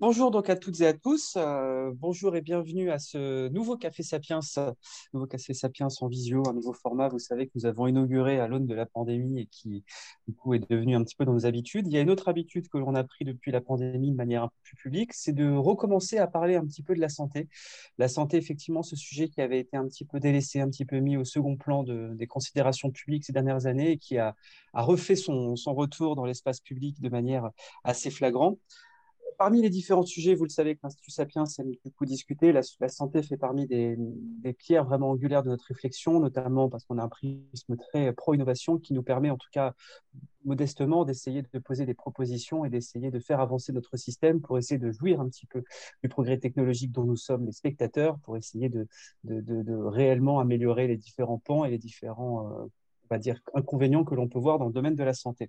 Bonjour donc à toutes et à tous. Euh, bonjour et bienvenue à ce nouveau Café Sapiens, nouveau Café Sapiens en visio, un nouveau format. Vous savez que nous avons inauguré à l'aune de la pandémie et qui du coup est devenu un petit peu dans nos habitudes. Il y a une autre habitude que l'on a pris depuis la pandémie de manière un peu plus publique, c'est de recommencer à parler un petit peu de la santé. La santé, effectivement, ce sujet qui avait été un petit peu délaissé, un petit peu mis au second plan de, des considérations publiques ces dernières années et qui a, a refait son, son retour dans l'espace public de manière assez flagrante parmi les différents sujets, vous le savez que l'Institut Sapiens aime beaucoup discuter. La, santé fait parmi des, pierres vraiment angulaires de notre réflexion, notamment parce qu'on a un prisme très pro-innovation qui nous permet, en tout cas modestement, d'essayer de poser des propositions et d'essayer de faire avancer notre système pour essayer de jouir un petit peu du progrès technologique dont nous sommes les spectateurs, pour essayer de, réellement améliorer les différents pans et les différents, euh, on va dire, inconvénients que l'on peut voir dans le domaine de la santé.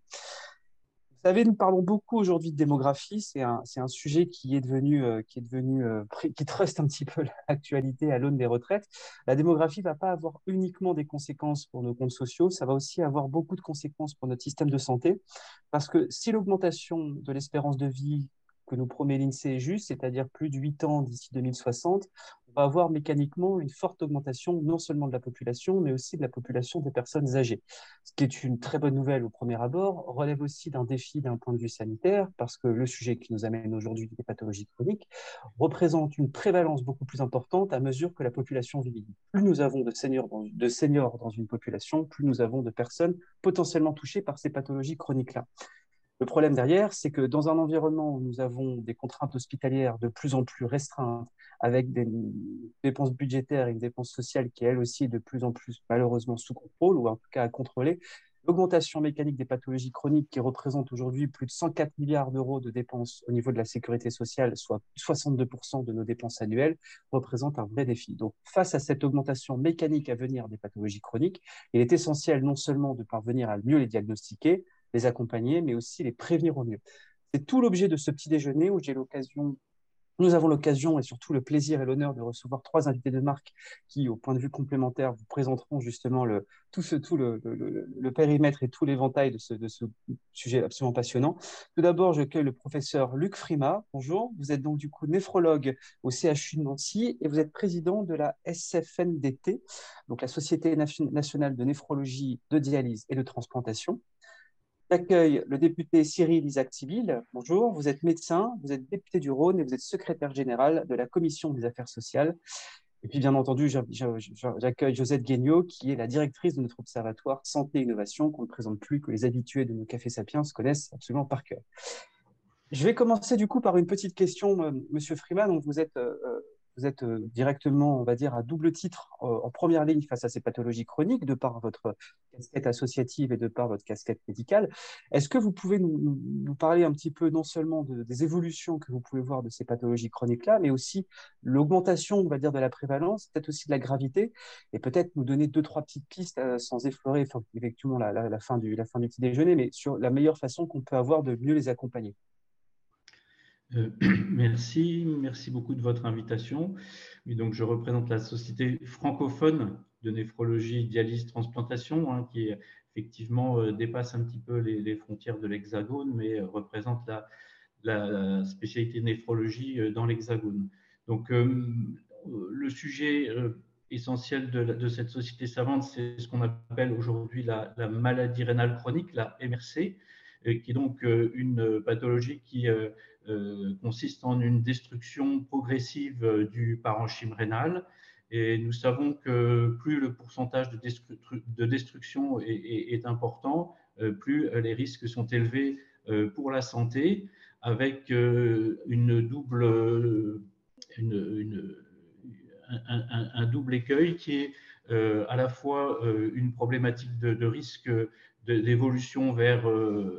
Vous savez, nous parlons beaucoup aujourd'hui de démographie. C'est un, sujet qui est devenu, euh, qui euh, qui truste un petit peu l'actualité à l'aune des retraites. La démographie ne va pas avoir uniquement des conséquences pour nos comptes sociaux, ça va aussi avoir beaucoup de conséquences pour notre système de santé. Parce que si l'augmentation de l'espérance de vie que nous promet l'INSEE est juste, c'est-à-dire plus de 8 ans d'ici 2060, on va avoir mécaniquement une forte augmentation non seulement de la population, mais aussi de la population des personnes âgées. Ce qui est une très bonne nouvelle au premier abord, relève aussi d'un défi d'un point de vue sanitaire, parce que le sujet qui nous amène aujourd'hui des pathologies chroniques représente une prévalence beaucoup plus importante à mesure que la population vieillit. Plus nous avons de seniors de seniors dans une population, plus nous avons de personnes potentiellement touchées par ces pathologies chroniques-là. Le problème derrière, c'est que dans un environnement où nous avons des contraintes hospitalières de plus en plus restreintes, avec des dépenses budgétaires et une dépense sociale qui, elle aussi, est de plus en plus malheureusement sous contrôle, ou en tout cas à contrôler, l'augmentation mécanique des pathologies chroniques qui représente aujourd'hui plus de 104 milliards d'euros de dépenses au niveau de la sécurité sociale, soit 62% de nos dépenses annuelles, représente un vrai défi. Donc, face à cette augmentation mécanique à venir des pathologies chroniques, il est essentiel non seulement de parvenir à mieux les diagnostiquer, les accompagner, mais aussi les prévenir au mieux. C'est tout l'objet de ce petit déjeuner où j'ai l'occasion nous avons l'occasion et surtout le plaisir et l'honneur de recevoir trois invités de marque qui, au point de vue complémentaire, vous présenteront justement le, tout, ce, tout le, le, périmètre et tout l'éventail de ce, de ce sujet absolument passionnant. Tout d'abord, j'accueille le professeur Luc Frima. Bonjour, vous êtes donc du coup néphrologue au CHU de Nancy et vous êtes président de la SFNDT, donc la Société nationale de néphrologie, de dialyse et de transplantation. J'accueille le député Cyril Isaac Tibil. Bonjour, vous êtes médecin, vous êtes député du Rhône et vous êtes secrétaire général de la Commission des affaires sociales. Et puis, bien entendu, j'accueille Josette Guignot, qui est la directrice de notre observatoire Santé et Innovation, qu'on ne présente plus, que les habitués de nos cafés sapiens connaissent absolument par cœur. Je vais commencer du coup par une petite question, euh, Monsieur Freeman. Vous êtes euh, euh, vous êtes euh, directement, on va dire, à double titre euh, en première ligne face à ces pathologies chroniques, de par votre casquette associative et de par votre casquette médicale. Est-ce que vous pouvez nous, parler un petit peu non seulement des évolutions que vous pouvez voir de ces pathologies chroniques-là, mais aussi l'augmentation, on va dire, de la prévalence, peut-être aussi de la gravité, et peut-être nous donner deux, trois petites pistes euh, sans effleurer effectivement la, fin du, la fin du petit déjeuner, mais sur la meilleure façon qu'on peut avoir de mieux les accompagner? Euh, merci, merci beaucoup de votre invitation. donc, je représente la société francophone de néphrologie, dialyse, transplantation, hein, qui effectivement euh, dépasse un petit peu les, frontières de l'Hexagone, mais euh, représente la, la, spécialité néphrologie dans l'Hexagone. Donc, le sujet essentiel de, cette société savante, c'est ce qu'on appelle aujourd'hui la, la, maladie rénale chronique, la MRC, qui est donc une pathologie qui consiste en une destruction progressive euh, du parenchyme rénal. Et nous savons que plus le pourcentage de, de destruction est, important, euh, plus les risques sont élevés pour la santé, avec une double, un, double écueil qui est à la fois une problématique de, de risque d'évolution vers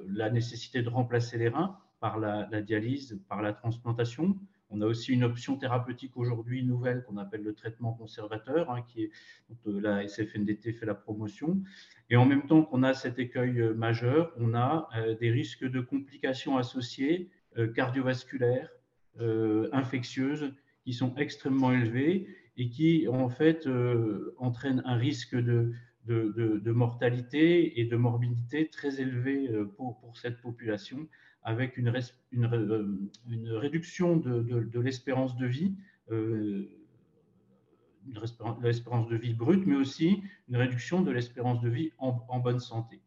la nécessité de remplacer les reins, par la, dialyse, par la transplantation. On a aussi une option thérapeutique aujourd'hui nouvelle qu'on appelle le traitement conservateur, hein, qui est, dont euh, la SFNDT fait la promotion. Et en même temps qu'on a cet écueil euh, majeur, on a euh, des risques de complications associées cardiovasculaires, infectieuses, qui sont extrêmement élevés et qui en fait entraînent un risque de, mortalité et de morbidité très élevés pour, pour cette population, avec une, une réduction de, l'espérance de vie l'espérance de vie brute, mais aussi une réduction de l'espérance de vie en, bonne santé.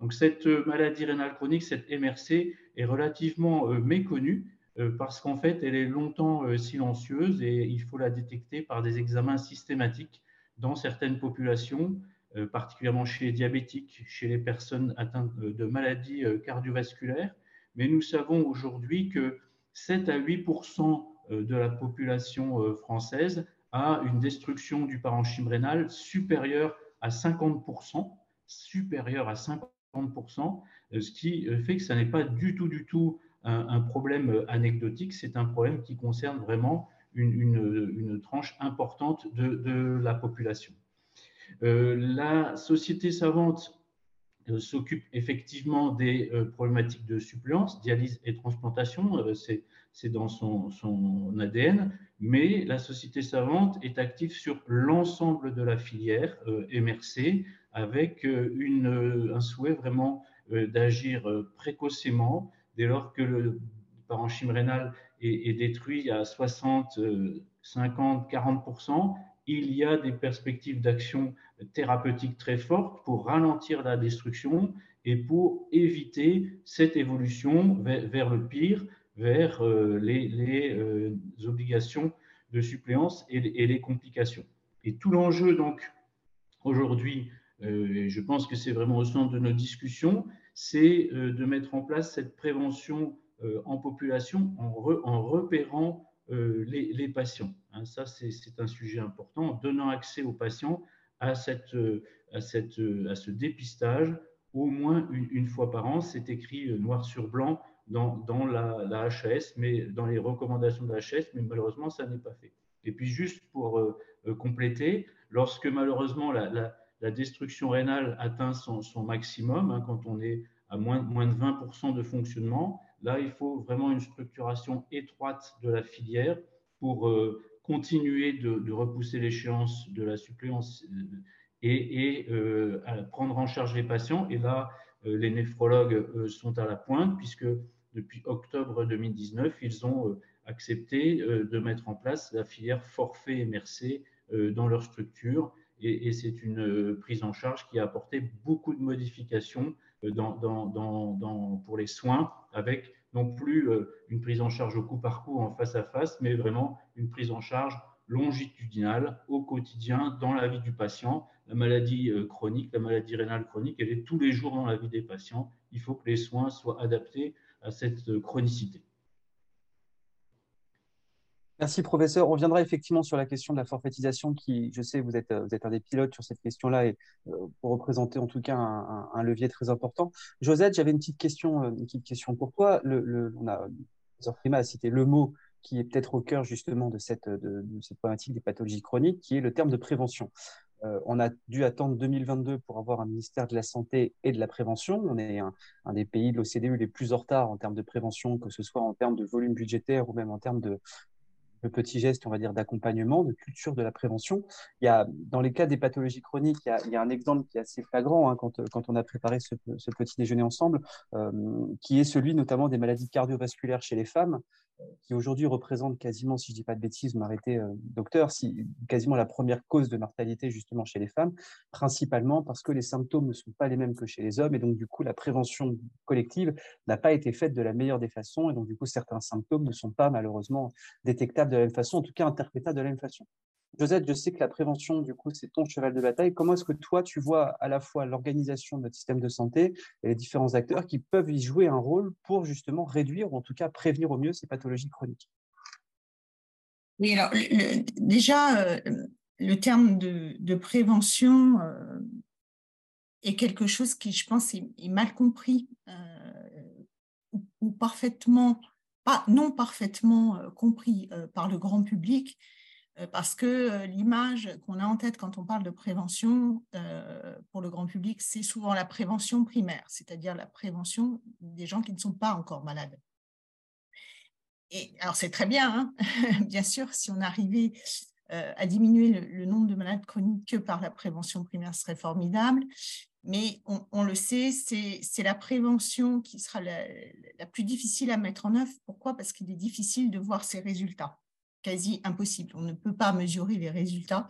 Donc cette maladie rénale chronique, cette MRC, est relativement euh, méconnue euh, parce qu'en fait, elle est longtemps euh, silencieuse et il faut la détecter par des examens systématiques dans certaines populations, particulièrement chez les diabétiques, chez les personnes atteintes de maladies cardiovasculaires. Mais nous savons aujourd'hui que 7 à 8% de la population française a une destruction du parenchyme rénal supérieure à 50%, supérieure à 50%, euh, ce qui euh, fait que ce n'est pas du tout, du tout un, problème euh, anecdotique, c'est un problème qui concerne vraiment une, tranche importante de, la population. la société savante s'occupe effectivement des problématiques de suppléance, dialyse et transplantation, c'est dans son, ADN, mais la société savante est active sur l'ensemble de la filière euh, MRC avec euh, une, euh, un souhait vraiment d'agir précocement dès lors que le parenchyme rénal est, détruit à 60, 50, 40 il y a des perspectives d'action thérapeutique très fortes pour ralentir la destruction et pour éviter cette évolution vers le pire, vers euh, les, euh, obligations de suppléance et, les complications. Et tout l'enjeu, donc, aujourd'hui, euh, je pense que c'est vraiment au centre de nos discussions, c'est de mettre en place cette prévention en population en, repérant les, patients. Hein, ça, c'est un sujet important, donnant accès aux patients à, cette, à, cette, à ce dépistage au moins une, fois par an. C'est écrit noir sur blanc dans, la, la, HAS, mais dans les recommandations de la HAS, mais malheureusement, ça n'est pas fait. Et puis, juste pour euh, euh, compléter, lorsque malheureusement la, la, destruction rénale atteint son, son maximum, hein, quand on est à moins, moins de 20% de fonctionnement, là, il faut vraiment une structuration étroite de la filière pour euh, continuer de, repousser l'échéance de la suppléance et, et prendre en charge les patients. Et là, les néphrologues sont à la pointe, puisque depuis octobre 2019, ils ont euh, accepté euh, de mettre en place la filière forfait MRC euh, dans leur structure. Et, c'est une prise en charge qui a apporté beaucoup de modifications dans, pour les soins, avec non plus une prise en charge au coup par coup en face à face, mais vraiment une prise en charge longitudinale au quotidien dans la vie du patient. La maladie chronique, la maladie rénale chronique, elle est tous les jours dans la vie des patients. Il faut que les soins soient adaptés à cette chronicité. Merci professeur. On reviendra effectivement sur la question de la forfaitisation qui, je sais, vous êtes, vous êtes un des pilotes sur cette question-là et euh, pour représenter en tout cas un, levier très important. Josette, j'avais une petite question, euh, une petite question pour toi. Le, on a, Prima a cité le mot qui est peut-être au cœur justement de cette, de, cette problématique des pathologies chroniques, qui est le terme de prévention. Euh, on a dû attendre 2022 pour avoir un ministère de la Santé et de la Prévention. On est un, des pays de l'OCDE les plus en retard en termes de prévention, que ce soit en termes de volume budgétaire ou même en termes de, de petits gestes, on va dire, d'accompagnement, de culture de la prévention. Il y a, dans les cas des pathologies chroniques, il y a, un exemple qui est assez flagrant hein, quand, quand, on a préparé ce, petit déjeuner ensemble, euh, qui est celui notamment des maladies cardiovasculaires chez les femmes qui aujourd'hui représente quasiment, si je ne dis pas de bêtises, m'arrêtez, euh, docteur, si, quasiment la première cause de mortalité justement chez les femmes, principalement parce que les symptômes ne sont pas les mêmes que chez les hommes, et donc du coup la prévention collective n'a pas été faite de la meilleure des façons, et donc du coup certains symptômes ne sont pas malheureusement détectables de la même façon, en tout cas interprétables de la même façon. Josette, je sais que la prévention, du coup, c'est ton cheval de bataille. Comment est-ce que toi, tu vois à la fois l'organisation de notre système de santé et les différents acteurs qui peuvent y jouer un rôle pour justement réduire ou en tout cas prévenir au mieux ces pathologies chroniques? Oui, alors déjà, euh, le terme de, prévention euh, est quelque chose qui, je pense, est, mal compris euh, ou, parfaitement, pas, non parfaitement compris par le grand public parce que euh, l'image qu'on a en tête quand on parle de prévention euh, pour le grand public, c'est souvent la prévention primaire, c'est-à-dire la prévention des gens qui ne sont pas encore malades. Et alors c'est très bien, hein bien sûr, si on arrivait à diminuer le, nombre de malades chroniques que par la prévention primaire serait formidable. Mais on, le sait, c'est la prévention qui sera la, plus difficile à mettre en œuvre. Pourquoi? Parce qu'il est difficile de voir ses résultats. Quasi impossible. On ne peut pas mesurer les résultats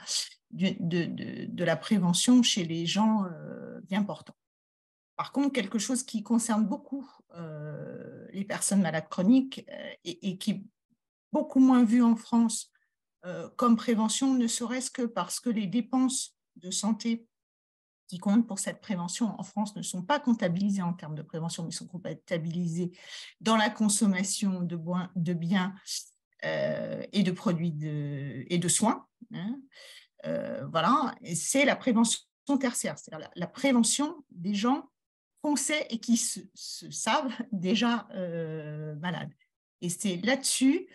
de, la prévention chez les gens euh, bien portants. Par contre, quelque chose qui concerne beaucoup euh, les personnes malades chroniques euh, et, qui est beaucoup moins vu en France comme prévention, ne serait-ce que parce que les dépenses de santé qui comptent pour cette prévention en France ne sont pas comptabilisés en termes de prévention, mais sont comptabilisés dans la consommation de, biens et de produits et de soins. Hein. Euh, voilà, c'est la prévention tertiaire, c'est-à-dire la, prévention des gens qu'on sait et qui se, savent déjà euh, malades. Et c'est là-dessus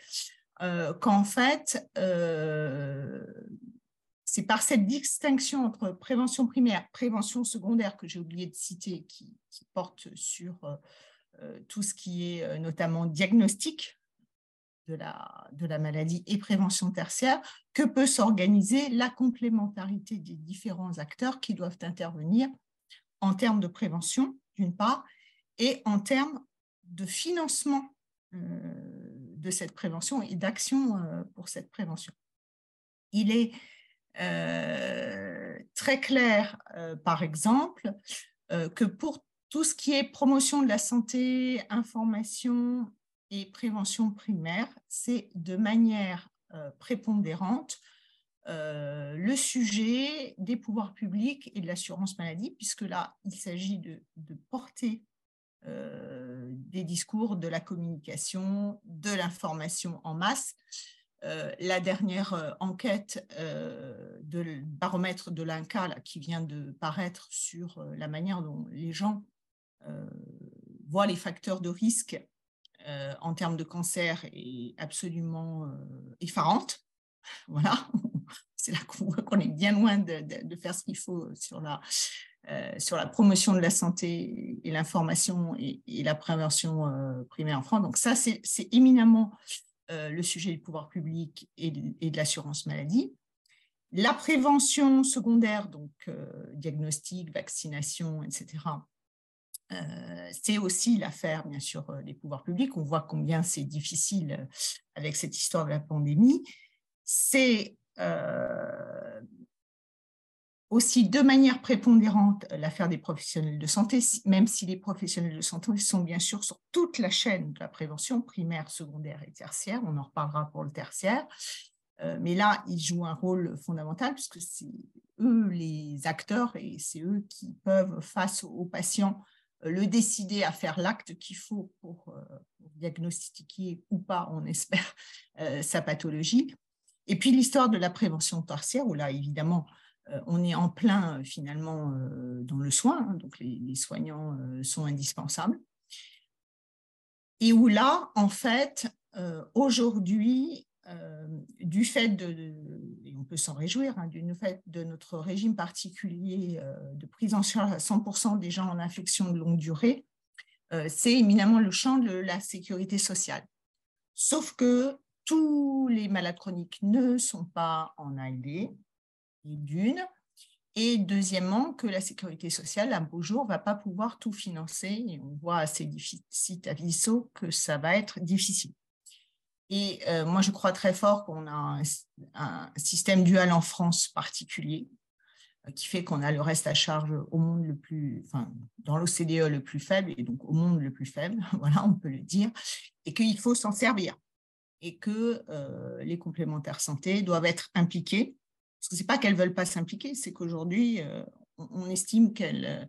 qu'en fait, c'est par cette distinction entre prévention primaire, prévention secondaire que j'ai oublié de citer, qui, porte sur euh, euh, tout ce qui est euh, notamment diagnostic de la, maladie et prévention tertiaire, que peut s'organiser la complémentarité des différents acteurs qui doivent intervenir en termes de prévention, d'une part, et en termes de financement de cette prévention et d'action pour cette prévention. Il est euh, très clair, euh, par exemple, euh, que pour tout ce qui est promotion de la santé, information et prévention primaire, c'est de manière prépondérante le sujet des pouvoirs publics et de l'assurance maladie, puisque là, il s'agit de, porter des discours, de la communication, de l'information en masse. Euh, la dernière euh, enquête euh, de baromètre de l'INCA qui vient de paraître sur la manière dont les gens voient les facteurs de risque en termes de cancer est absolument effarante. Voilà, c'est là qu'on voit qu'on est bien loin de, faire ce qu'il faut sur la, sur la promotion de la santé et l'information et, la prévention primaire en France. Donc ça, c'est éminemment euh, le sujet du pouvoir public et de, l'assurance maladie. La prévention secondaire, donc euh, diagnostic, vaccination, etc., euh, c'est aussi l'affaire, bien sûr, des pouvoirs publics. On voit combien c'est difficile avec cette histoire de la pandémie. C'est aussi de manière prépondérante l'affaire des professionnels de santé, même si les professionnels de santé sont bien sûr sur toute la chaîne de la prévention, primaire, secondaire et tertiaire. On en reparlera pour le tertiaire. Euh, mais là, ils jouent un rôle fondamental puisque c'est eux les acteurs et c'est eux qui peuvent, face aux patients, euh, le décider à faire l'acte qu'il faut pour, euh, diagnostiquer ou pas, on espère, sa pathologie. Et puis l'histoire de la prévention tertiaire, où là, évidemment, euh, on est en plein finalement euh, dans le soin, hein, donc les, soignants euh, sont indispensables. Et où là, en fait, aujourd'hui, du fait de, et on peut s'en réjouir, hein, du fait de notre régime particulier de prise en charge à 100% des gens en infection de longue durée, c'est éminemment le champ de la sécurité sociale. Sauf que tous les malades chroniques ne sont pas en ALD, d'une. Et deuxièmement, que la sécurité sociale, un beau jour, ne va pas pouvoir tout financer. On voit assez difficile à l'ISO que ça va être difficile. Et euh, moi, je crois très fort qu'on a un, système dual en France particulier, euh, qui fait qu'on a le reste à charge au monde le plus, enfin, dans l'OCDE le plus faible, et donc au monde le plus faible, voilà, on peut le dire, et qu'il faut s'en servir. Et que euh, les complémentaires santé doivent être que ce n'est pas qu'elles ne veulent pas s'impliquer, c'est qu'aujourd'hui, euh, on, estime euh,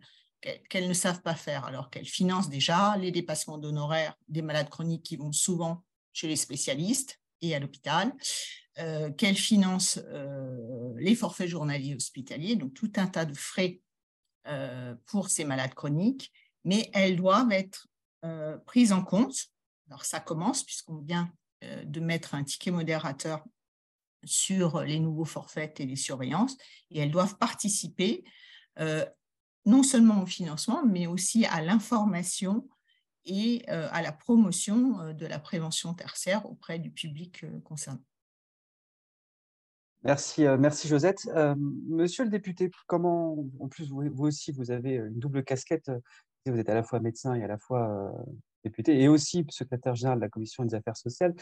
qu'elles ne savent pas faire, alors qu'elles financent déjà les dépassements d'honoraires des malades chroniques qui vont souvent chez les spécialistes et à l'hôpital, euh, qu'elles financent les forfaits journaliers hospitaliers, donc tout un tas de frais pour ces malades chroniques, mais elles doivent être prises en compte. Alors ça commence puisqu'on vient de mettre un ticket modérateur sur les nouveaux forfaits et les surveillances, et elles doivent participer euh, non seulement au financement, mais aussi à l'information et euh, à la promotion euh, de la prévention tertiaire auprès du public concerné. Merci, euh, merci Josette. Euh, monsieur le député, comment, en plus, vous, aussi, vous avez une double casquette. Vous êtes à la fois médecin et à la fois député, et aussi secrétaire général de la Commission des affaires sociales.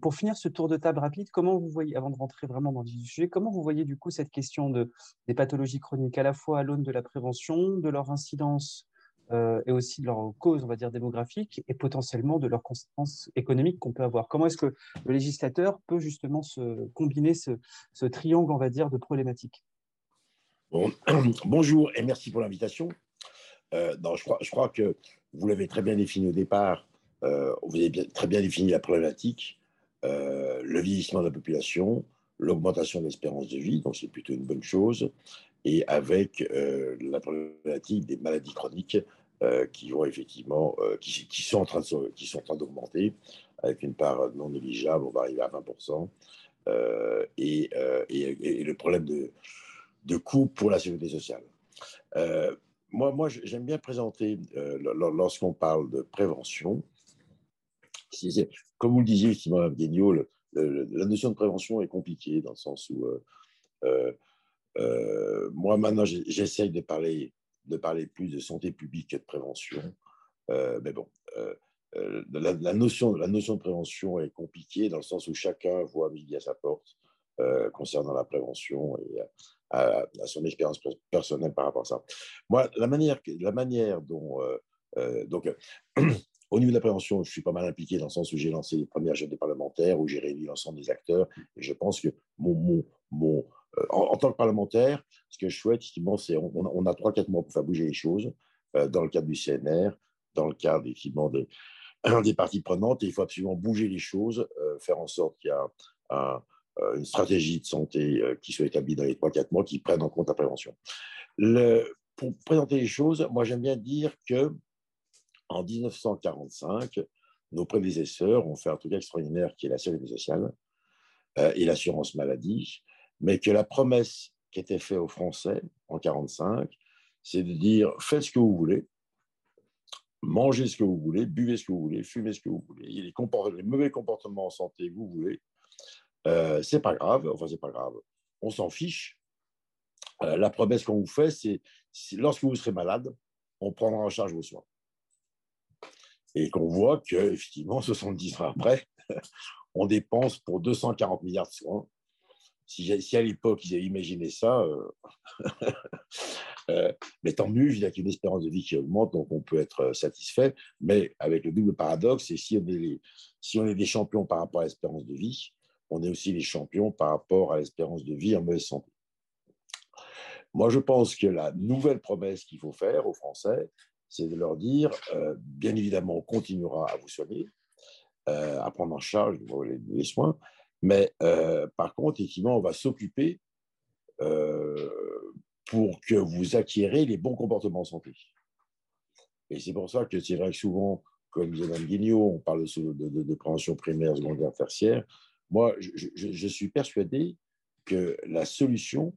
pour finir ce tour de table rapide, comment vous voyez, avant de rentrer vraiment dans le sujet, comment vous voyez du coup cette question de, des pathologies chroniques, à la fois à l'aune de la prévention, de leur incidence euh, et aussi de leurs causes, on va dire, démographiques et potentiellement de leurs conséquences économiques qu'on peut avoir. Comment est-ce que le législateur peut justement se combiner ce, triangle, on va dire, de problématiques? Bonjour et merci pour l'invitation. Euh, je, crois, que vous l'avez très bien défini au départ. Euh, vous avez très bien défini la problématique, le vieillissement de la population, l'augmentation de l'espérance de vie, donc c'est plutôt une bonne chose, et avec la problématique des maladies chroniques qui vont effectivement, euh, qui, sont en train de, qui sont en train d'augmenter avec une part non négligeable, on va arriver à 20%, euh, et, et, le problème de, de coût pour la sécurité sociale. moi, moi j'aime bien présenter, lorsqu'on parle de prévention, comme vous le disiez, effectivement, Mme la notion de prévention est compliquée dans le sens où moi, maintenant, j'essaye de parler de parler plus de santé publique que de prévention. Euh, mais bon, euh, euh, la, notion, la notion de prévention est compliquée dans le sens où chacun voit midi à sa porte concernant la prévention et à, son expérience personnelle par rapport à ça. Moi, la manière, la manière dont... donc, Au niveau de la prévention, je suis pas mal impliqué dans le sens où j'ai lancé les premières jeunes parlementaires, où j'ai réuni l'ensemble des acteurs. Et je pense que mon, mon, mon, en, tant que parlementaire, ce que je souhaite, c'est on, on a 3-4 mois pour faire bouger les choses euh, dans le cadre du CNR, dans le cadre effectivement des, des parties prenantes, il faut absolument bouger les choses, euh, faire en sorte qu'il y a une stratégie de santé qui soit établie dans les 3-4 mois qui prenne en compte la prévention. Pour présenter les choses, moi j'aime bien dire que en 1945, nos prédécesseurs ont fait un truc extraordinaire qui est la sécurité sociale et l'assurance maladie mais que la promesse était faite aux Français en 1945, c'est de dire faites ce que vous voulez, mangez ce que vous voulez, buvez ce que vous voulez, fumez ce que vous voulez, les, les mauvais comportements en santé que vous voulez, euh, c'est pas grave, enfin c'est pas grave, on s'en fiche. Euh, la promesse qu'on vous fait, c'est lorsque vous serez malade, on prendra en charge vos soins. Et qu'on voit que, effectivement, 70 ans après, on dépense pour 240 milliards de soins si, à l'époque ils avaient imaginé ça, euh, euh, mais tant mieux, il y a qu'une espérance de vie qui augmente, donc on peut être satisfait. Mais avec le double paradoxe, c'est si on est, si on est des champions par rapport à l'espérance de vie, on est aussi les champions par rapport à l'espérance de vie en mauvaise santé. Moi, je pense que la nouvelle promesse qu'il faut faire aux Français, c'est de leur dire, euh, bien évidemment, on continuera à vous soigner, à prendre en charge les soins, mais euh, par contre, effectivement, on va s'occuper euh, pour que vous acquérez les bons comportements en santé. Et c'est pour ça que c'est vrai que souvent, comme disait Mme Guignot, on parle de, prévention primaire, secondaire, tertiaire. Moi, je, suis persuadé que la solution,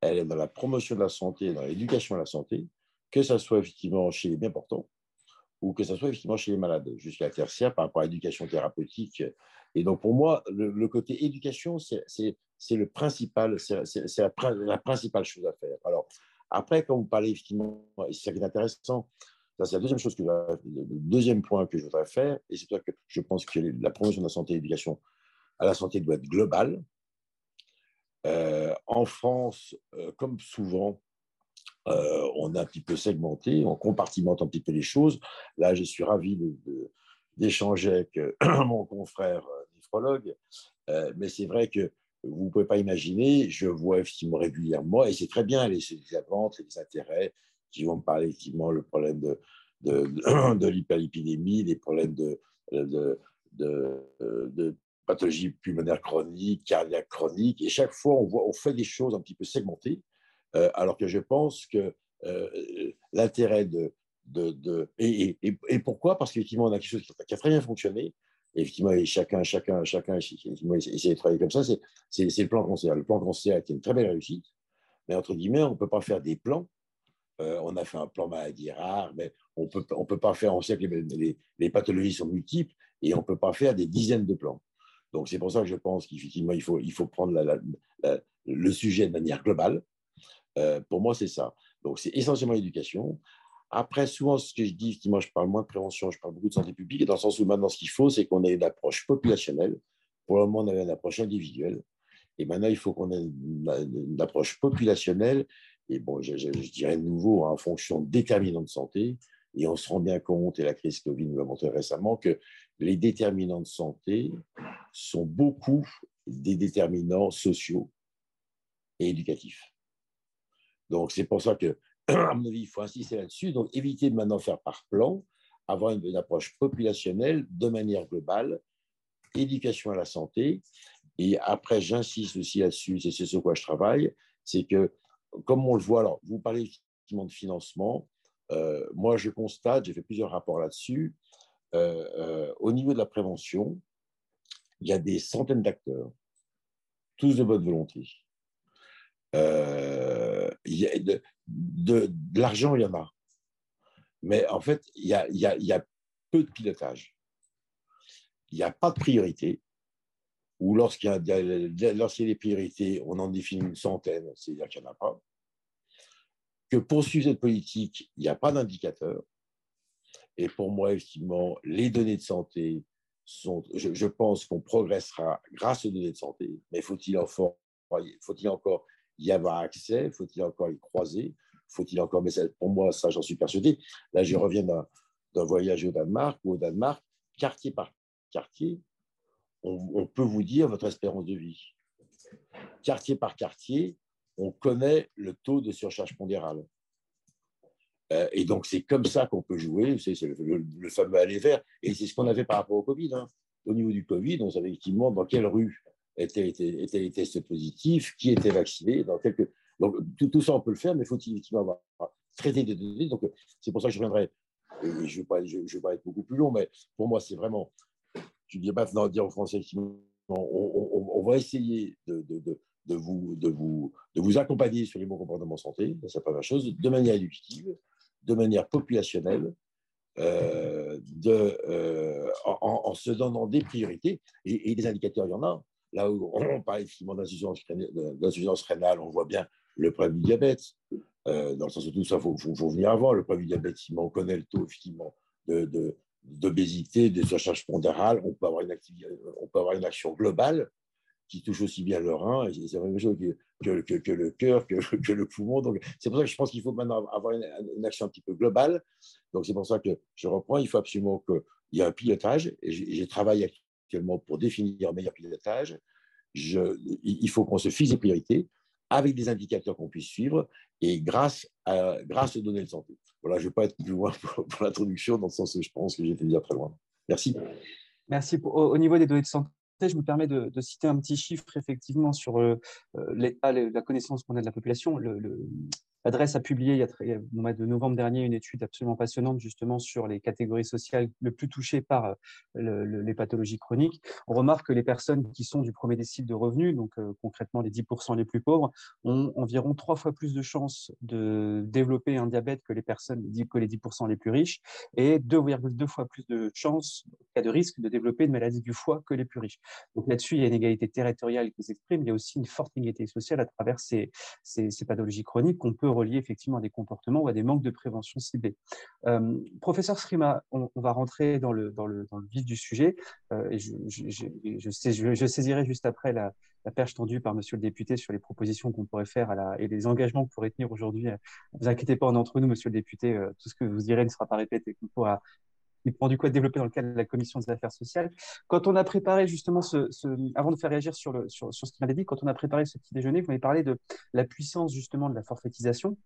elle est dans la promotion de la santé, dans l'éducation à la santé, que ce soit effectivement chez les bien portants ou que ce soit effectivement chez les malades, jusqu'à la tertiaire par rapport à l'éducation thérapeutique et donc, pour moi, le, côté éducation, c'est le principal, c'est la, principale chose à faire. Alors, après, quand vous parlez effectivement, c'est ça qui est intéressant, c'est la deuxième chose que le deuxième point que je voudrais faire, et c'est que je pense que la promotion de la santé et l'éducation à la santé doit être globale. Euh, en France, euh, comme souvent, euh, on a un petit peu segmenté, on compartimente un petit peu les choses. Là, je suis ravi d'échanger avec euh, mon confrère euh, néphrologue, mais c'est vrai que vous ne pouvez pas imaginer, je vois effectivement régulièrement, et c'est très bien les, les ventes et les intérêts qui vont me parler effectivement le problème de, l'hyperlipidémie, les problèmes de, de, de, pathologie pulmonaire chronique, cardiaque chronique, et chaque fois on, voit, on fait des choses un petit peu segmentées, alors que je pense que l'intérêt de, de, et, et, pourquoi? Parce qu'effectivement, on a quelque chose qui a très bien fonctionné. effectivement, chacun, chacun, chacun effectivement, essaie de travailler comme ça. C'est le plan cancer. Le plan cancer a été une très belle réussite. Mais entre guillemets, on ne peut pas faire des plans. Euh, on a fait un plan maladie rare, mais on peut, on peut pas faire. On sait que les, les, pathologies sont multiples et on ne peut pas faire des dizaines de plans. Donc, c'est pour ça que je pense qu'effectivement, il faut, il faut prendre le sujet de manière globale. Euh, pour moi, c'est ça. Donc, c'est essentiellement l'éducation. Après, souvent, ce que je dis, moi, je parle moins de prévention, je parle beaucoup de santé publique, dans le sens où maintenant, ce qu'il faut, c'est qu'on ait une approche populationnelle. Pour le moment, on avait une approche individuelle. Et maintenant, il faut qu'on ait une, approche populationnelle. Et bon, je, dirais de nouveau, hein, en fonction de déterminants de santé. Et on se rend bien compte, et la crise Covid nous l'a montré récemment, que les déterminants de santé sont beaucoup des déterminants sociaux et éducatifs. Donc, c'est pour ça que, mon avis, il faut insister là-dessus. Donc, éviter de maintenant faire par plan, avoir une, approche populationnelle de manière globale, éducation à la santé. Et après, j'insiste aussi là-dessus, c'est ce sur quoi je travaille, c'est que, comme on le voit, alors, vous parlez effectivement de financement. Euh, moi, je constate, j'ai fait plusieurs rapports là-dessus, euh, euh, au niveau de la prévention, il y a des centaines d'acteurs, tous de bonne volonté. Euh, de, l'argent, il y en a. Mais en fait, il y a, y a, peu de pilotage. Il n'y a pas de priorité. Ou lorsqu'il y, a, lorsqu'il y a des priorités, on en définit une centaine, c'est-à-dire qu'il n'y en a pas. Que pour suivre cette politique, il n'y a pas d'indicateur. Et pour moi, effectivement, les données de santé sont, je, pense qu'on progressera grâce aux données de santé, mais faut-il encore y avoir accès Faut-il encore y croiser Faut-il encore, mais pour moi, ça, j'en suis persuadé. Là, je reviens d'un voyage au Danemark, où au Danemark, quartier par quartier, on, peut vous dire votre espérance de vie. Quartier par quartier, on connaît le taux de surcharge pondérale. Euh, et donc, c'est comme ça qu'on peut jouer. C'est le, fameux aller vert. Et c'est ce qu'on avait par rapport au Covid. Hein. Au niveau du Covid, on savait effectivement dans quelle rue étaient, étaient, les tests positifs, qui était vacciné. Dans quelques... Donc, tout, ça, on peut le faire, mais faut-il effectivement avoir traité des données. Donc, c'est pour ça que je reviendrai. je ne vais, pas, être beaucoup plus long, mais pour moi, c'est vraiment. Je dis maintenant dire aux Français, on, va essayer de, vous, de, vous, de vous accompagner sur les bons comportements santé, c'est la première chose, de manière éducative, de manière populationnelle, euh, de, euh, en, se donnant des priorités. Et, des indicateurs, il y en a. Là où on parle effectivement d'insuffisance rénale, on voit bien le problème du diabète, euh, dans le sens où tout ça, il faut, venir avant. Le problème du diabète, on connaît le taux effectivement de, d'obésité, de, surcharge pondérale, on peut, avoir une on peut avoir une action globale qui touche aussi bien le rein, c'est la même chose que, que, le cœur, que, le poumon. Donc, c'est pour ça que je pense qu'il faut maintenant avoir une, action un petit peu globale. Donc, c'est pour ça que je reprends, il faut absolument qu'il y ait un pilotage, et j'ai travaillé actuellement pour définir un meilleur pilotage. Il faut qu'on se fixe des priorités avec des indicateurs qu'on puisse suivre et grâce, aux données de santé. Voilà, je ne vais pas être plus loin pour, l'introduction, dans le sens où je pense que j'étais déjà très loin. Merci. Merci. au, niveau des données de santé, je me permets de, citer un petit chiffre effectivement sur euh, euh, la connaissance qu'on a de la population. L'adresse a publié au mois de novembre dernier une étude absolument passionnante justement sur les catégories sociales le plus touchées par euh, les pathologies chroniques. On remarque que les personnes qui sont du premier décile de revenus, donc euh, concrètement les 10% les plus pauvres, ont environ trois fois plus de chances de développer un diabète que les personnes que les 10% les plus riches et 2,2 fois plus de chances, cas de risque, de développer une maladie du foie que les plus riches. Donc là-dessus, il y a une égalité territoriale qui s'exprime, il y a aussi une forte égalité sociale à travers ces, ces, ces pathologies chroniques qu'on peut relié effectivement à des comportements ou à des manques de prévention ciblés. Euh, professeur Srima, on, va rentrer dans le, dans, le, vif du sujet euh, et je, je, saisirai juste après la, perche tendue par monsieur le député sur les propositions qu'on pourrait faire et les engagements qu'on pourrait tenir aujourd'hui. Ne vous inquiétez pas, entre nous, monsieur le député, euh, tout ce que vous direz ne sera pas répété, qu'on il prend du coup à développer dans le cadre de la commission des affaires sociales. Quand on a préparé justement ce, ce avant de faire réagir sur, le, sur, sur ce qu'il m'avait dit, quand on a préparé ce petit déjeuner, vous m'avez parlé de la puissance justement de la forfaitisation.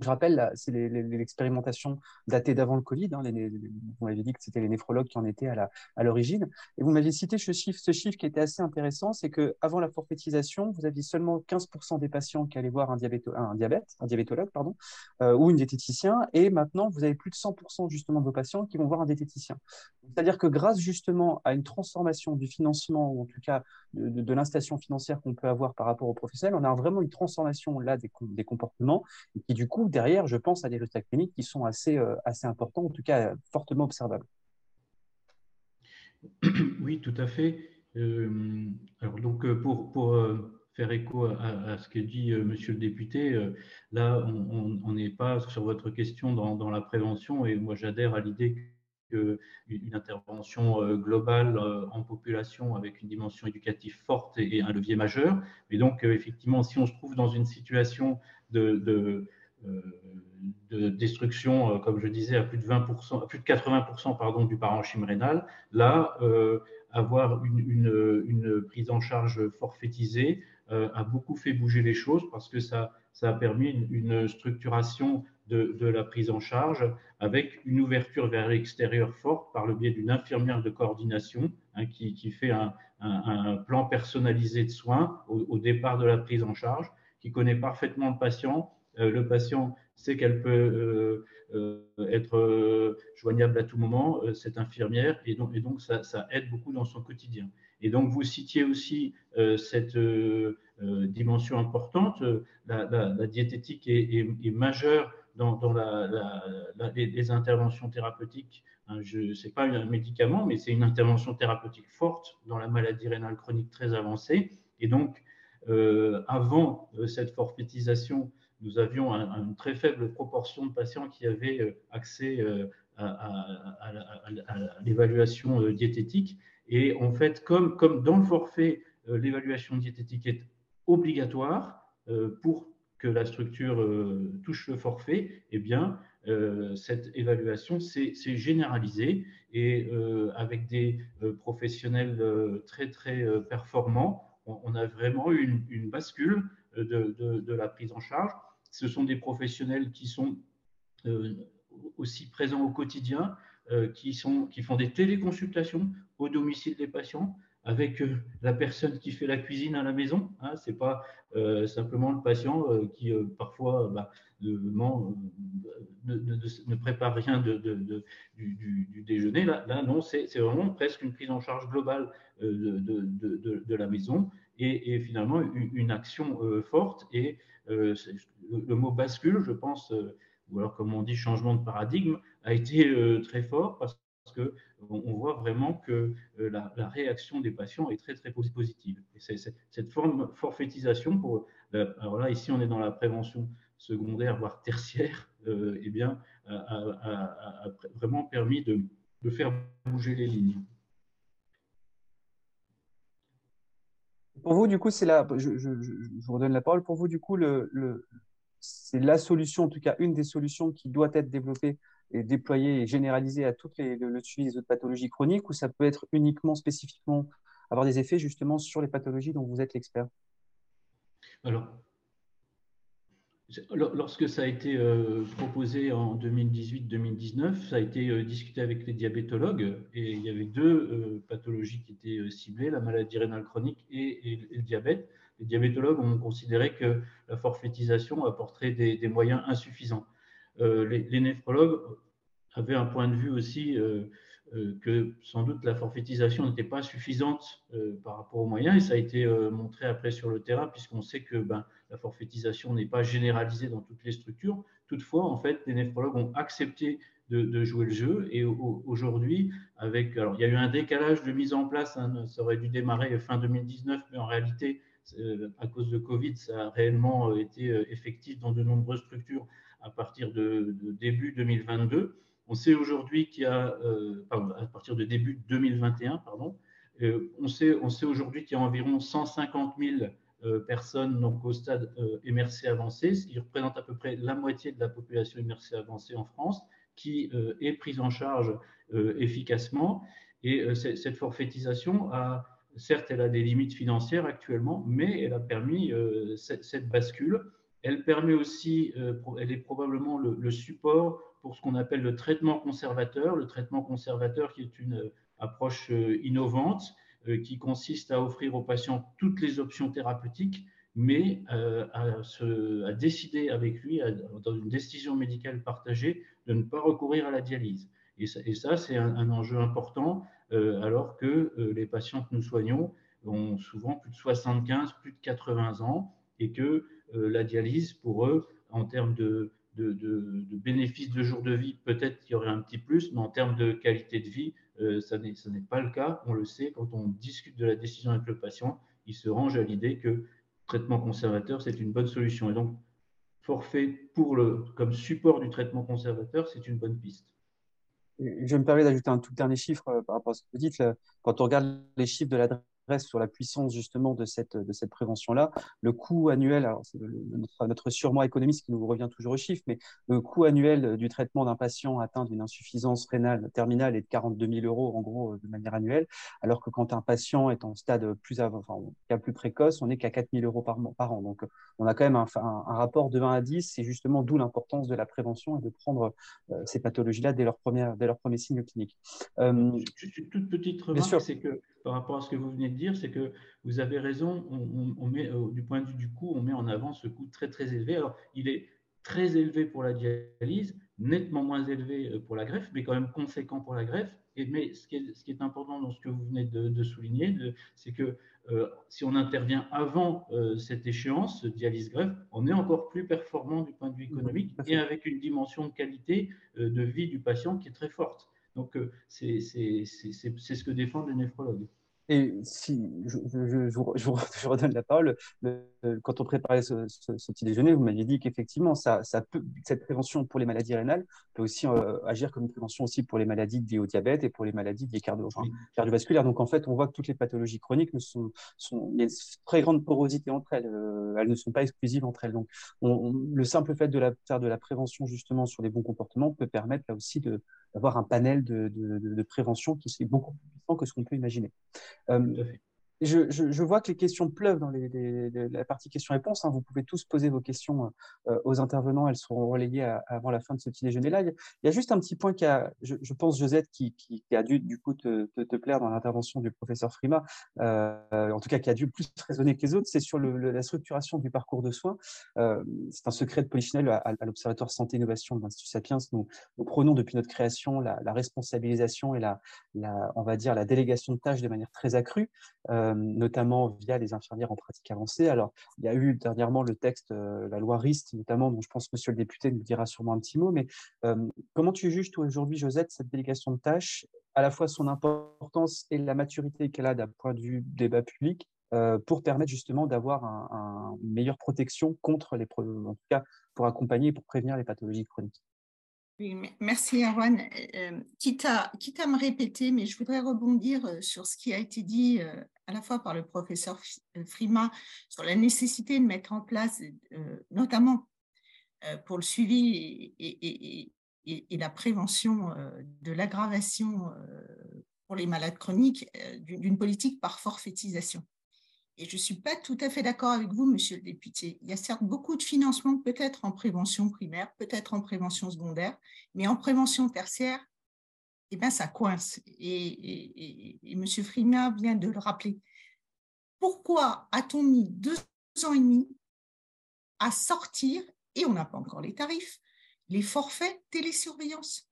Je rappelle, c'est l'expérimentation datée d'avant le Covid. Hein, vous m'avez dit que c'était les néphrologues qui en étaient à l'origine. et vous m'aviez cité ce chiffre, ce chiffre qui était assez intéressant, c'est qu'avant la forfaitisation, vous aviez seulement 15% des patients qui allaient voir un, un diabète, un diabétologue pardon, euh, ou une diététicien. Et maintenant, vous avez plus de 100% justement de vos patients qui vont voir un diététicien. C'est-à-dire que grâce justement à une transformation du financement, ou en tout cas de, de, l'installation financière qu'on peut avoir par rapport aux professionnels, on a vraiment une transformation là des, des comportements et qui du coup derrière, je pense à des résultats cliniques qui sont assez, euh, assez importants, en tout cas fortement observables. Oui, tout à fait. alors donc pour, pour faire écho à, ce que dit Monsieur le député, là on n'est pas sur votre question dans, dans, la prévention et moi j'adhère à l'idée une intervention euh, globale euh, en population avec une dimension éducative forte et un levier majeur. Et donc, euh, effectivement, si on se trouve dans une situation de, destruction, comme je disais, à plus de 20%, à plus de 80% pardon, du parenchyme rénal, là, avoir une, prise en charge forfaitisée a beaucoup fait bouger les choses parce que ça, ça a permis une structuration de, la prise en charge avec une ouverture vers l'extérieur forte par le biais d'une infirmière de coordination hein, qui, fait un, plan personnalisé de soins au, départ de la prise en charge, qui connaît parfaitement le patient. Euh, le patient sait qu'elle peut euh, euh, être joignable à tout moment, cette infirmière, et donc, ça, aide beaucoup dans son quotidien. Et donc, vous citiez aussi cette dimension importante. La, diététique est majeure dans, les, interventions thérapeutiques. Hein, ce n'est pas un médicament, mais c'est une intervention thérapeutique forte dans la maladie rénale chronique très avancée. Et donc, avant cette forfaitisation, nous avions une très faible proportion de patients qui avaient euh, accès à, l'évaluation diététique. Et en fait, comme, comme dans le forfait, l'évaluation diététique est obligatoire pour que la structure euh, touche le forfait, eh bien, euh, cette évaluation s'est généralisée et euh, avec des professionnels très, très performants, on, a vraiment eu une, bascule de, la prise en charge. Ce sont des professionnels qui sont aussi présents au quotidien, qui, sont, qui font des téléconsultations au domicile des patients, avec euh, la personne qui fait la cuisine à la maison. Hein, Ce n'est pas euh, simplement le patient euh, qui parfois bah, ne, prépare rien de, du, déjeuner. Là, non, c'est vraiment presque une prise en charge globale de, la maison et, finalement une, action forte. Et le, le, mot bascule, je pense, ou alors comme on dit changement de paradigme, a été très fort parce que on voit vraiment que euh, la, réaction des patients est très, très positive. Et cette forme forfaitisation, euh, alors là, ici, on est dans la prévention secondaire, voire tertiaire, euh, eh bien, a, vraiment permis de, faire bouger les lignes. Pour vous, du coup, c'est je, vous redonne la parole. Pour vous, du coup, c'est la solution, en tout cas une des solutions qui doit être développée et déployé et généralisé à toutes les, le, suivi des autres pathologies chroniques ou ça peut être uniquement spécifiquement avoir des effets justement sur les pathologies dont vous êtes l'expert? Alors, lorsque ça a été euh, proposé en 2018-2019, ça a été euh, discuté avec les diabétologues et il y avait deux euh, pathologies qui étaéph ciblées, la maladie rénale chronique et, le diabète. Les diabétologues ont considéré que la forfaitisation apporterait des moyens insuffisants. Euh, les, néphrologues avaient un point de vue aussi que sans doute la forfaitisation n'était pas suffisante par rapport aux moyens et ça a été montré après sur le terrain puisqu'on sait que ben, la forfaitisation n'est pas généralisée dans toutes les structures. Toutefois, en fait, les néphrologues ont accepté de, jouer le jeu et aujourd'hui, avec alors il y a eu un décalage de mise en place, hein, ça aurait dû démarrer fin 2019, mais en réalité, à cause de Covid, ça a réellement été effectif dans de nombreuses structures à partir de, début 2022. On sait aujourd'hui qu'il y a, euh, à partir de début 2021, pardon, euh, on sait, aujourd'hui qu'il y a environ 150 000 euh, personnes donc, au stade MRC avancé, ce qui représente à peu près la moitié de la population MRC avancée en France, qui est prise en charge efficacement. Et cette forfaitisation a, certes, elle a des limites financières actuellement, mais elle a permis cette bascule elle permet aussi, elle est probablement le, support pour ce qu'on appelle le traitement conservateur. Le traitement conservateur qui est une euh, approche euh, innovante qui consiste à offrir aux patients toutes les options thérapeutiques, mais à, décider avec lui, dans une décision médicale partagée, de ne pas recourir à la dialyse. Et ça, c'est un, enjeu important, alors que les patients que nous soignons ont souvent plus de 75, plus de 80 ans, et que euh, la dialyse, pour eux, en termes de, de, bénéfices de jour de vie, peut-être qu'il y aurait un petit plus, mais en termes de qualité de vie, euh, ça n'est pas le cas. On le sait, quand on discute de la décision avec le patient, il se range à l'idée que traitement conservateur, c'est une bonne solution. Et donc, forfait pour le, comme support du traitement conservateur, c'est une bonne piste. Je me permets d'ajouter un tout dernier chiffre euh, par rapport à ce que vous dites. Quand on regarde les chiffres de l'adresse sur la puissance justement de cette, de cette prévention-là. Le coût annuel, alors c'est notre, notre surmoi économiste qui nous revient toujours aux chiffres, mais le coût annuel du traitement d'un patient atteint d'une insuffisance rénale terminale est de 42 000 euros en gros de manière annuelle, alors que quand un patient est en stade plus, enfin, plus précoce, on n'est qu'à 4 000 euros par, par, an. Donc on a quand même un, un, rapport de 1 à 10, c'est justement d'où l'importance de la prévention et de prendre euh, ces pathologies-là dès leur, première, dès leur premier signe clinique. Euh, toute petite remarque, c'est que par rapport à ce que vous venez de dire, c'est que vous avez raison, on, met, euh, du point de vue du coût, on met en avant ce coût très très élevé. Alors, il est très élevé pour la dialyse, nettement moins élevé euh, pour la greffe, mais quand même conséquent pour la greffe. Et, mais ce qui, est, ce qui est important dans ce que vous venez de, souligner, c'est que euh, si on intervient avant cette échéance, dialyse-greffe, on est encore plus performant du point de vue économique et avec une dimension de qualité de vie du patient qui est très forte. Donc, c'est ce que défendent les néphrologues. Et si je, je, je, redonne la parole, quand on préparait ce, petit déjeuner, vous m'aviez dit qu'effectivement, ça, ça peut, cette prévention pour les maladies rénales peut aussi euh, agir comme une prévention aussi pour les maladies liées au diabète et pour les maladies liées cardio, cardiovasculaires. Donc en fait, on voit que toutes les pathologies chroniques ne sont, sont, il y a une très grande porosité entre elles. Euh, elles ne sont pas exclusives entre elles. Donc le simple fait de la, faire de la prévention justement sur les bons comportements peut permettre là aussi d'avoir un panel de, de, de, de prévention qui est beaucoup plus puissant que ce qu'on peut imaginer. Ähm, Euh, je, vois que les questions pleuvent dans la partie questions-réponses. Hein. Vous pouvez tous poser vos questions euh, aux intervenants. Elles seront relayées avant la fin de ce petit déjeuner-là. Il, y a juste un petit point qui a, je, pense, Josette, qui, a dû du coup te, plaire dans l'intervention du professeur Frima, euh, en tout cas qui a dû plus résonner que les autres, c'est sur la structuration du parcours de soins. Euh, c'est un secret de Polichinelle à, l'Observatoire Santé Innovation de l'Institut Sapiens. Nous, nous, prenons depuis notre création la, responsabilisation et la, on va dire, la délégation de tâches de manière très accrue. Euh, notamment via les infirmières en pratique avancée. Alors, il y a eu dernièrement le texte, euh, la loi RIST, notamment, dont je pense que monsieur le député nous dira sûrement un petit mot, mais euh, comment tu juges, toi, aujourd'hui, Josette, cette délégation de tâches, à la fois son importance et la maturité qu'elle a d'un point de vue débat public, pour permettre justement d'avoir une meilleure protection contre les, en tout cas pour accompagner et pour prévenir les pathologies chroniques? Merci Erwan. Euh, quitte, à, quitte, à, me répéter, mais je voudrais rebondir euh, sur ce qui a été dit euh, à la fois par le professeur Frima sur la nécessité de mettre en place, notamment pour le suivi et la prévention de l'aggravation pour les malades chroniques, d'une politique par forfaitisation. Et je ne suis pas tout à fait d'accord avec vous, monsieur le député. Il y a certes beaucoup de financement, peut-être en prévention primaire, peut-être en prévention secondaire, mais en prévention tertiaire, eh bien, ça coince. Et, et, monsieur Frima vient de le rappeler. Pourquoi a-t-on mis deux ans et demi à sortir, et on n'a pas encore les tarifs, les forfaits télésurveillance?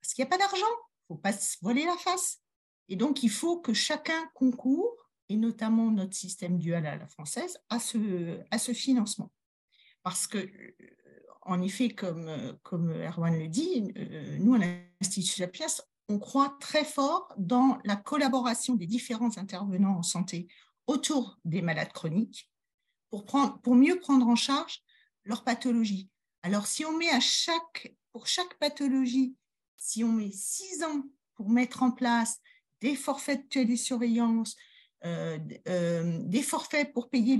Parce qu'il n'y a pas d'argent, il ne faut pas se voler la face. Et donc, il faut que chacun concourt et notamment notre système dual à la française, à ce, à ce financement. Parce que, en effet, comme, comme Erwan le dit, euh, nous, à l'Institut Sapiens, on croit très fort dans la collaboration des différents intervenants en santé autour des malades chroniques pour, prendre, pour mieux prendre en charge leur pathologie. Alors, si on met à chaque, pour chaque pathologie, si on met six ans pour mettre en place des forfaits de télésurveillance, des forfaits pour payer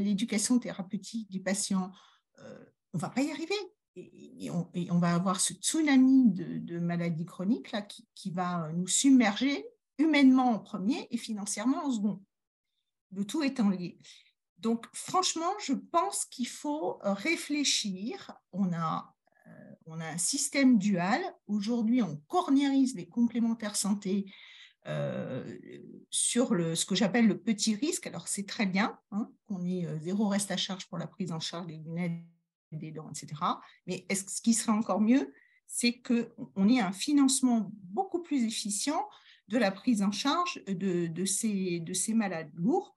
l'éducation thérapeutique du patient, euh, on ne va pas y arriver. Et, on, va avoir ce tsunami de, maladies chroniques là, qui, va nous submerger humainement en premier et financièrement en second. Le tout étant lié. Donc, franchement, je pense qu'il faut réfléchir. On a, on a un système dual. Aujourd'hui, on cornérise les complémentaires santé euh, sur ce que j'appelle le petit risque. Alors, c'est très bien hein, qu'on ait euh, zéro reste à charge pour la prise en charge des lunettes, des dents, etc. Mais est -ce, qui serait encore mieux, c'est qu'on ait un financement beaucoup plus efficient de la prise en charge de, ces, de ces malades lourds.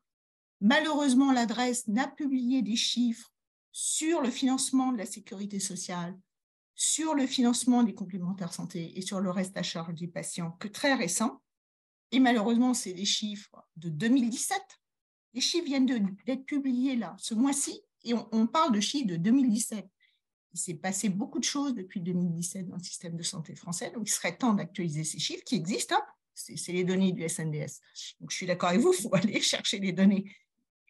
Malheureusement, l'adresse n'a publié des chiffres sur le financement de la sécurité sociale sur le financement des complémentaires santé et sur le reste à charge des patients que très récent. Malheureusement, c'est des chiffres de 2017. Les chiffres viennent d'être publiés là, ce mois-ci, et on, parle de chiffres de 2017. Il s'est passé beaucoup de choses depuis 2017 dans le système de santé français, donc il serait temps d'actualiser ces chiffres qui existent. Hein. C'est les données du SNDS. Donc je suis d'accord avec vous, il faut aller chercher les données.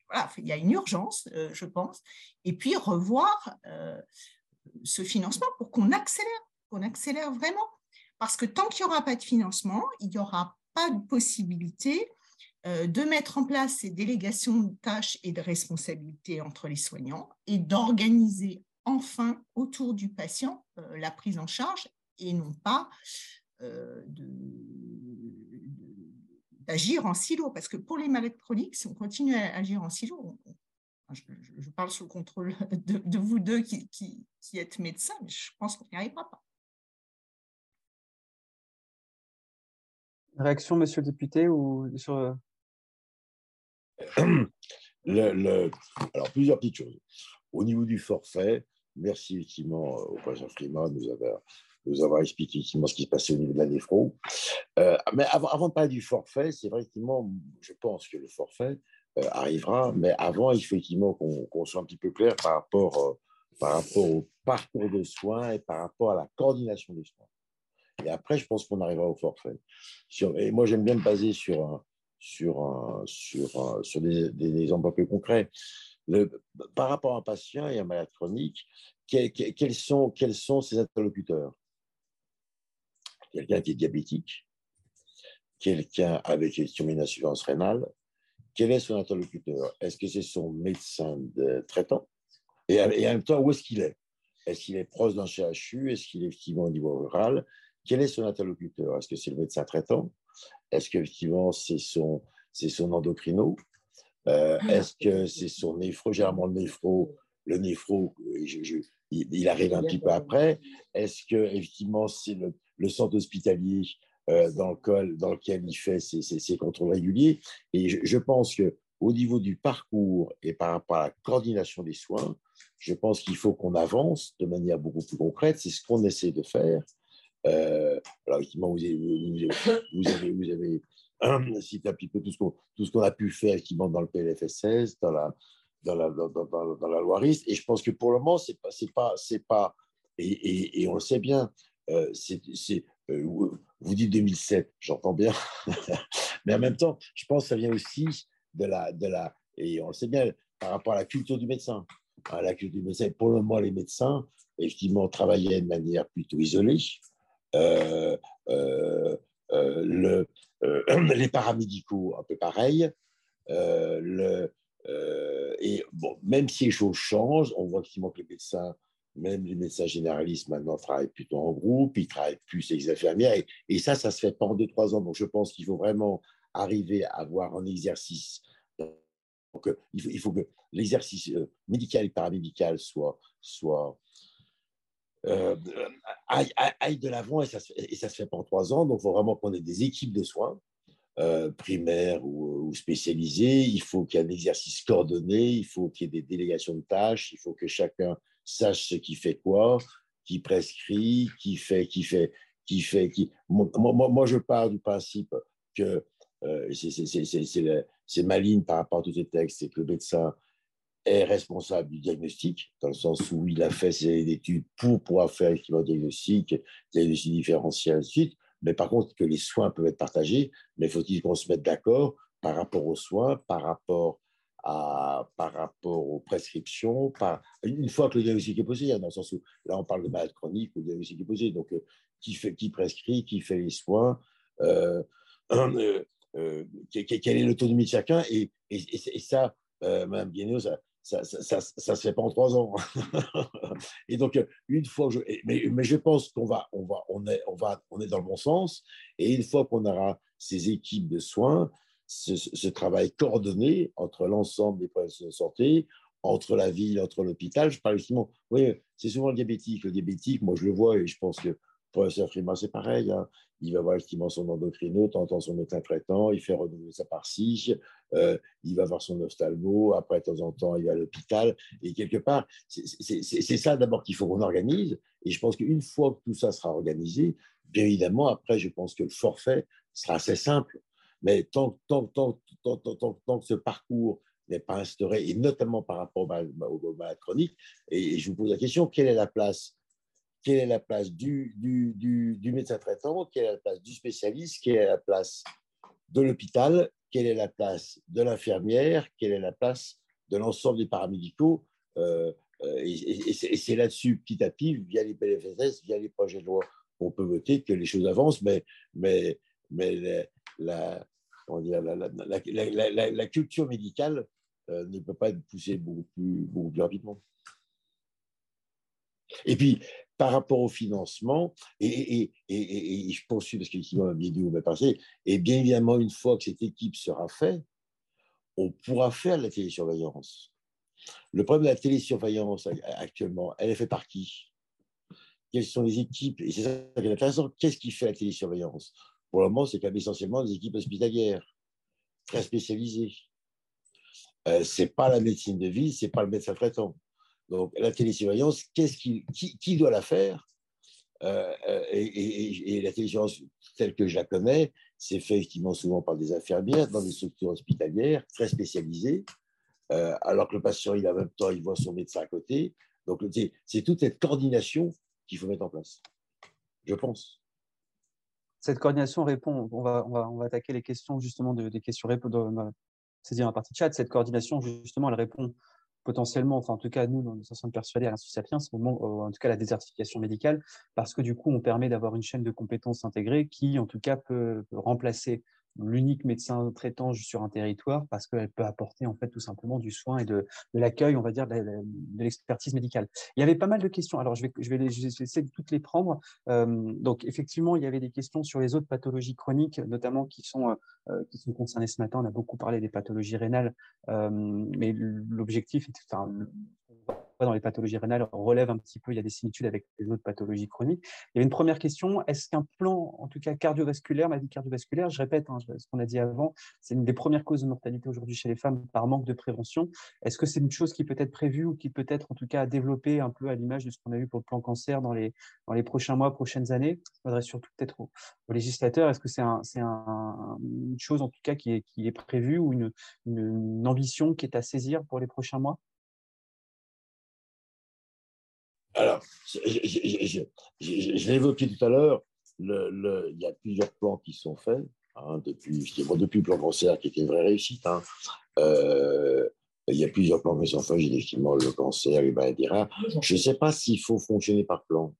Voilà, il y a une urgence, euh, je pense. Et puis revoir euh, ce financement pour qu'on accélère, qu'on accélère vraiment. Parce que tant qu'il n'y aura pas de financement, il n'y aura pas de possibilité euh, de mettre en place ces délégations de tâches et de responsabilités entre les soignants et d'organiser enfin autour du patient euh, la prise en charge et non pas euh, d'agir en silo. Parce que pour les maladies chroniques, si on continue à agir en silo, je, parle sous le contrôle de, vous deux qui, qui, êtes médecins, mais je pense qu'on n'y arrivera pas. Réaction, monsieur le député, ou sur... Euh, le, alors, plusieurs petites choses. Au niveau du forfait, merci effectivement au président de nous avoir, nous avoir expliqué effectivement ce qui se passait au niveau de la néphro. Euh, mais avant, avant, de parler du forfait, c'est vrai effectivement, je pense que le forfait, euh, arrivera. Mais avant, il faut effectivement qu'on soit un petit peu clair par rapport, euh, par rapport au parcours de soins et par rapport à la coordination des soins. Et après, je pense qu'on arrivera au forfait. et moi, j'aime bien me baser sur, sur, sur, sur des, exemples un concrets. Par rapport à un patient et à un malade chronique, quels, sont, quels sont ses interlocuteurs? Quelqu'un qui est diabétique, quelqu'un avec une insuffisance rénale, quel est son interlocuteur? Est-ce que c'est son médecin de traitant et, en même temps, où est-ce qu'il est? Est-ce qu'il est proche d'un CHU Est-ce qu'il est effectivement au niveau rural? Quel est son interlocuteur? Est-ce que c'est le médecin traitant? Est-ce qu'effectivement c'est son, c'est son endocrino? Euh, Est-ce que c'est son néphro? Généralement, le néphro, le néphro il, arrive un petit peu après. Est-ce que effectivement c'est le, le centre hospitalier euh, dans, lequel, dans lequel il fait ses, ses, contrôles réguliers? Et je, pense que au niveau du parcours et par rapport à la coordination des soins, je pense qu'il faut qu'on avance de manière beaucoup plus concrète. C'est ce qu'on essaie de faire. Euh, alors, effectivement, vous avez, vous avez, cité un petit peu tout ce qu'on, a pu faire effectivement dans le PLFSS, dans la, dans la, dans, la loi. Et je pense que pour le moment, c'est pas, pas, pas, et, et, et, on le sait bien, euh, c'est, euh, vous dites 2007, j'entends bien, mais en même temps, je pense que ça vient aussi de la, de la, et on le sait bien, par rapport à la culture du médecin. À la culture du médecin, pour le moment, les médecins, effectivement, travaillaient de manière plutôt isolée. Euh, euh, le, les paramédicaux, un peu pareil. et bon, même si les choses changent, on voit effectivement que les médecins même les médecins généralistes maintenant travaillent plutôt en groupe, ils travaillent plus avec les infirmières, et, ça, ça se fait pas en deux, trois ans. Donc, je pense qu'il faut vraiment arriver à avoir un exercice. Euh, il, faut, que l'exercice euh, médical et paramédical soit, soit euh, aille, de l'avant, et ça se fait en trois ans. Donc, il faut vraiment qu'on ait des équipes de soins. primaires ou, ou, spécialisées, il faut qu'il y ait un exercice coordonné, il faut qu'il y ait des délégations de tâches, il faut que chacun sache ce qui fait quoi, qui prescrit, qui fait, qui fait, qui fait, qui. Moi, moi, je pars du principe que euh, c'est ma ligne par rapport à tous ces textes, c'est que le médecin est responsable du diagnostic, dans le sens où il a fait ses études pour pouvoir faire effectivement un diagnostic, diagnostic différentiel, ainsi de suite. Mais par contre, que les soins peuvent être partagés, mais faut-il qu'on se mette d'accord par rapport aux soins, par rapport par rapport aux prescriptions, par, une fois que le diagnostic est posé, hein, dans le sens où là on parle de malade chronique, le diagnostic est posé, donc euh, qui, fait, qui prescrit, qui fait les soins, euh, euh, quelle est l'autonomie de chacun, et, et, ça, Mme Guénéo, ça, ça, ça, se fait pas en trois ans. et donc, une fois, je, mais, mais je pense qu'on va, on va, on est, on va, on est dans le bon sens. Et une fois qu'on aura ces équipes de soins, ce, travail coordonné entre l'ensemble des professionnels de santé, entre la ville, entre l'hôpital. Je parle justement, oui, c'est souvent le diabétique. Le diabétique, moi je le vois et je pense que professeur Freeman, c'est pareil. Hein. Il va voir effectivement son endocrino, t'entends son médecin traitant, il fait renouveler sa parcie, euh, il va voir son ophtalmo, après, de temps en temps, il va à l'hôpital. Et quelque part, c'est ça d'abord qu'il faut qu'on organise. Et je pense qu'une fois que tout ça sera organisé, bien évidemment, après, je pense que le forfait sera assez simple. Mais tant, tant, tant, tant que ce parcours n'est pas instauré, et notamment par rapport aux malades chroniques, et je vous pose la question, quelle est la place quelle est la place du, médecin traitant, quelle est la place du spécialiste, quelle est la place de l'hôpital, quelle est la place de l'infirmière, quelle est la place de l'ensemble des paramédicaux. Euh, euh, et, c'est là-dessus, petit à petit, via les PLFSS, via les projets de loi, qu'on peut voter que les choses avancent, mais, la, culture médicale euh, ne peut pas être poussée beaucoup plus rapidement. Et puis, par rapport au financement, et, je poursuis parce qu'effectivement, bien dit, vous passé, et bien évidemment, une fois que cette équipe sera faite, on pourra faire la télésurveillance. Le problème de la télésurveillance actuellement, elle est faite par qui? Quelles sont les équipes? Et c'est ça qui est intéressant. Qu'est-ce qui fait la télésurveillance? Pour le moment, c'est quand même essentiellement des équipes hospitalières, très spécialisées. Euh, ce n'est pas la médecine de vie, ce n'est pas le médecin traitant. Donc, la télésurveillance, qui, doit la faire euh, euh, et, la télésurveillance, telle que je la connais, c'est fait effectivement souvent par des infirmières dans des structures hospitalières très spécialisées, euh, alors que le patient, il a même temps, il voit son médecin à côté. Donc, c'est toute cette coordination qu'il faut mettre en place, je pense. Cette coordination répond, on va attaquer les questions justement de, des questions c'est-à-dire en partie chat, cette coordination justement, elle répond potentiellement, enfin en tout cas nous, nous sommes persuadés à l'Institut Sapiens, en tout cas la désertification médicale, parce que du coup on permet d'avoir une chaîne de compétences intégrée qui en tout cas peut remplacer l'unique médecin traitant sur un territoire parce qu'elle peut apporter en fait tout simplement du soin et de, l'accueil, on va dire, de, l'expertise médicale. Il y avait pas mal de questions. Alors je vais, je vais, essayer de toutes les prendre. Euh, donc effectivement, il y avait des questions sur les autres pathologies chroniques, notamment qui sont euh, qui sont concernées ce matin. On a beaucoup parlé des pathologies rénales, euh, mais l'objectif, enfin, dans les pathologies rénales relève un petit peu, il y a des similitudes avec les autres pathologies chroniques. Il y avait une première question, est-ce qu'un plan, en tout cas cardiovasculaire, maladie cardiovasculaire, je répète hein, ce qu'on a dit avant, c'est une des premières causes de mortalité aujourd'hui chez les femmes par manque de prévention. Est-ce que c'est une chose qui peut être prévue ou qui peut être en tout cas développée un peu à l'image de ce qu'on a vu pour le plan cancer dans les, prochains mois, prochaines années? Je m'adresse surtout peut-être aux, législateurs. Est-ce que c'est un, un, une chose en tout cas qui est, prévue ou une ambition qui est à saisir pour les prochains mois? Alors, je, l'ai évoqué tout à l'heure, il y a plusieurs plans qui sont faits, hein, depuis, depuis le plan cancer qui était une vraie réussite. Hein. Euh, il y a plusieurs plans qui sont faits, effectivement le cancer, les maladies rares. Je ne sais pas s'il faut fonctionner par plan,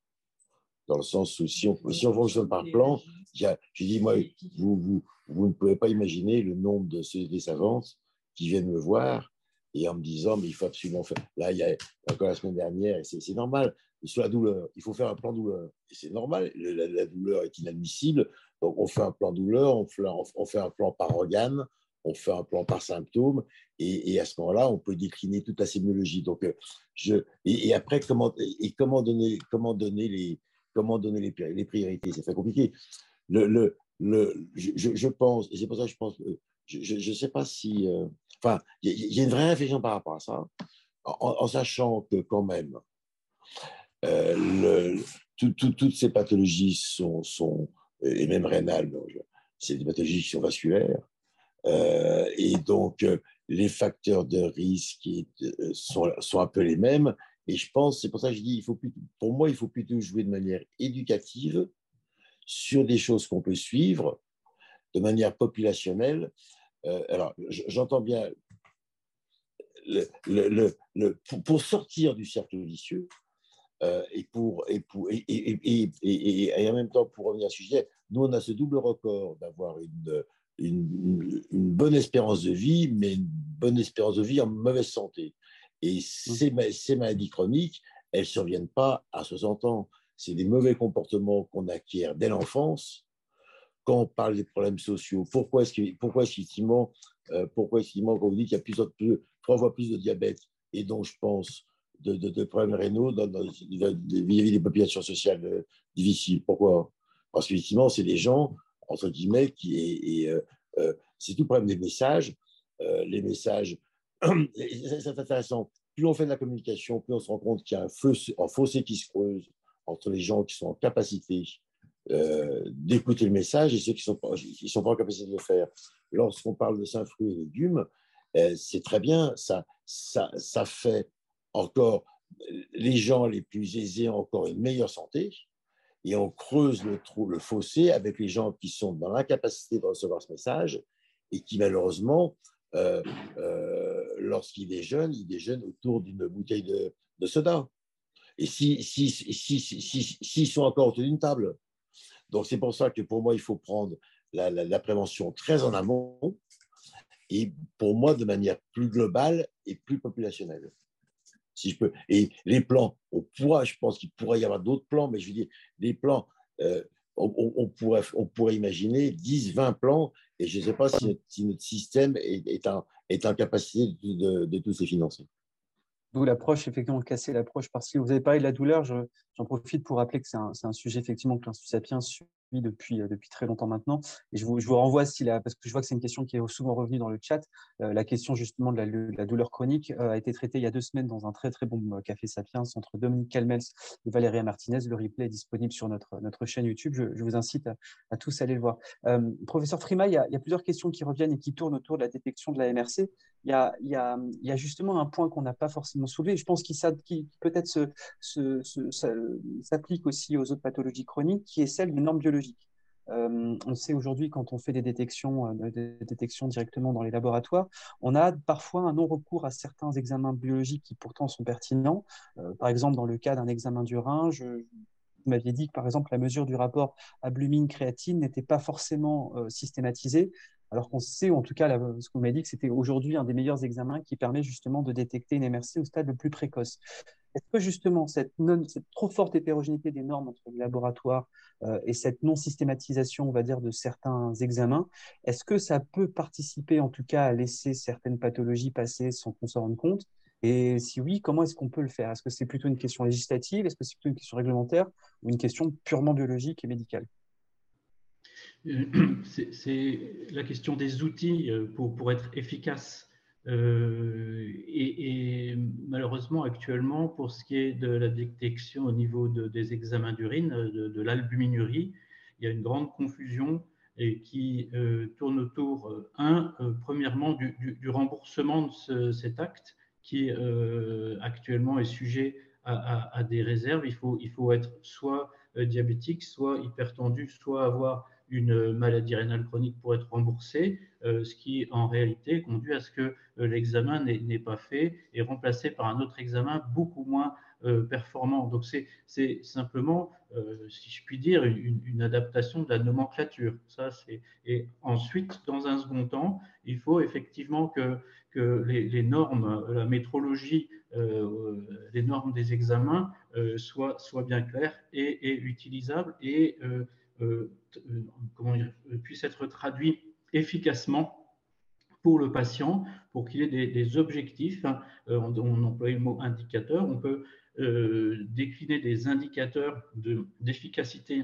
dans le sens où si on, fonctionne par plan, je dis, moi, vous, vous, ne pouvez pas imaginer le nombre de des savantes qui viennent me voir et en me disant, mais il faut absolument faire. Là, il y a encore la semaine dernière, c'est normal, sur la douleur, il faut faire un plan douleur. Et c'est normal, la, douleur est inadmissible. Donc, on fait un plan douleur, on fait, on fait un plan par organe, on fait un plan par symptôme, et, à ce moment-là, on peut décliner toute la sémiologie. Donc, euh, je, et, après, comment, et comment donner, comment donner, les, comment donner les, les priorités? C'est très compliqué. Le, le, le, je, je, pense, et c'est pour ça que je pense, je ne sais pas si. Euh, enfin, il y, a une vraie réflexion par rapport à ça, en, sachant que, quand même, euh, toutes ces pathologies sont, sont, et même rénales, c'est des pathologies qui sont vasculaires. Euh, et donc, les facteurs de risque sont, un peu les mêmes. Et je pense, c'est pour ça que je dis, pour moi, il faut plutôt jouer de manière éducative sur des choses qu'on peut suivre de manière populationnelle. Euh, alors, j'entends bien, le, le, pour, sortir du cercle vicieux, euh, et, pour, et, pour, et, et, et, en même temps, pour revenir au sujet, nous, on a ce double record d'avoir une, une, une, bonne espérance de vie, mais une bonne espérance de vie en mauvaise santé. Et ces, ces maladies chroniques, elles ne surviennent pas à 60 ans. C'est des mauvais comportements qu'on acquiert dès l'enfance quand on parle des problèmes sociaux, pourquoi est-ce que, pourquoi effectivement, euh, pourquoi effectivement, quand vous dites qu'il y a plusieurs, plus, trois fois plus de diabète, et donc je pense de, problèmes rénaux vis-à-vis des populations sociales difficiles. Pourquoi? Parce qu'effectivement, c'est des gens, entre guillemets, qui. Et, c'est tout le problème des messages. les messages, c'est intéressant. Plus on fait de la communication, plus on se rend compte qu'il y a un, fossé qui se creuse entre les gens qui sont en capacité euh, d'écouter le message et ceux qui ne sont, sont pas en capacité de le faire. Lorsqu'on parle de saint fruits et légumes, euh, c'est très bien, ça, ça, fait encore les gens les plus aisés encore une meilleure santé et on creuse le trou, le fossé avec les gens qui sont dans l'incapacité de recevoir ce message et qui malheureusement, euh, lorsqu'ils déjeunent, ils déjeunent autour d'une bouteille de, de soda. Et s'ils si, si, si, si, sont encore autour d'une table. Donc c'est pour ça que pour moi, il faut prendre la, prévention très en amont et pour moi de manière plus globale et plus populationnelle. Si je peux. Et les plans, on pourra, je pense qu'il pourrait y avoir d'autres plans, mais je veux dire, les plans, euh, on, pourrait, on pourrait imaginer 10, 20 plans, et je ne sais pas si notre, système est, en, capacité de, de, de tous les financer. D'où l'approche, effectivement, casser l'approche parce que vous avez parlé de la douleur. J'en profite pour rappeler que c'est un, sujet, effectivement, que l'Institut Sapiens depuis, euh, depuis très longtemps maintenant. Et je vous, renvoie, parce que je vois que c'est une question qui est souvent revenue dans le chat, euh, la question justement de la, douleur chronique euh, a été traitée il y a deux semaines dans un très très bon Café Sapiens entre Dominique Calmels et Valéria Martinez. Le replay est disponible sur notre, notre chaîne YouTube. Je, vous incite à, tous aller le voir. professeur Frima, il y, a, plusieurs questions qui reviennent et qui tournent autour de la détection de la MRC. Il y a, justement un point qu'on n'a pas forcément soulevé. Je pense qu'il qui peut-être s'applique aussi aux autres pathologies chroniques, qui est celle des normes biologiques. Euh, on sait aujourd'hui, quand on fait des détections, euh, directement dans les laboratoires, on a parfois un non-recours à certains examens biologiques qui pourtant sont pertinents. Euh, par exemple, dans le cas d'un examen du rein, vous m'aviez dit que par exemple la mesure du rapport albumine-créatine n'était pas forcément systématisée, alors qu'on sait, ou en tout cas ce qu'on m'a dit, que c'était aujourd'hui un des meilleurs examens qui permet justement de détecter une MRC au stade le plus précoce. Est-ce que justement cette, cette, trop forte hétérogénéité des normes entre les laboratoires euh, et cette non-systématisation, on va dire, de certains examens, est-ce que ça peut participer en tout cas à laisser certaines pathologies passer sans qu'on s'en rende compte? Et si oui, comment est-ce qu'on peut le faire? Est-ce que c'est plutôt une question législative? Est-ce que c'est plutôt une question réglementaire? Ou une question purement biologique et médicale? C'est la question des outils euh, pour, être efficace euh, et, malheureusement, actuellement, pour ce qui est de la détection au niveau des examens d'urine, de, l'albuminurie, il y a une grande confusion qui euh, tourne autour, euh, un, premièrement, du, remboursement de cet acte qui actuellement est sujet à, des réserves. Il faut, il faut être soit diabétique, soit hypertendu, soit avoir une maladie rénale chronique pour être remboursé, euh, ce qui en réalité conduit à ce que euh, l'examen n'est pas fait et remplacé par un autre examen beaucoup moins euh, performant. Donc c'est simplement, si je puis dire, une, adaptation de la nomenclature. Ça, et ensuite, dans un second temps, il faut effectivement que, les, normes, la métrologie, les normes des examens soient, bien claires et, utilisables et comment dire, puisse être traduit efficacement pour le patient, pour qu'il ait des, objectifs. Hein. Euh, on, emploie le mot indicateur. On peut décliner des indicateurs d'efficacité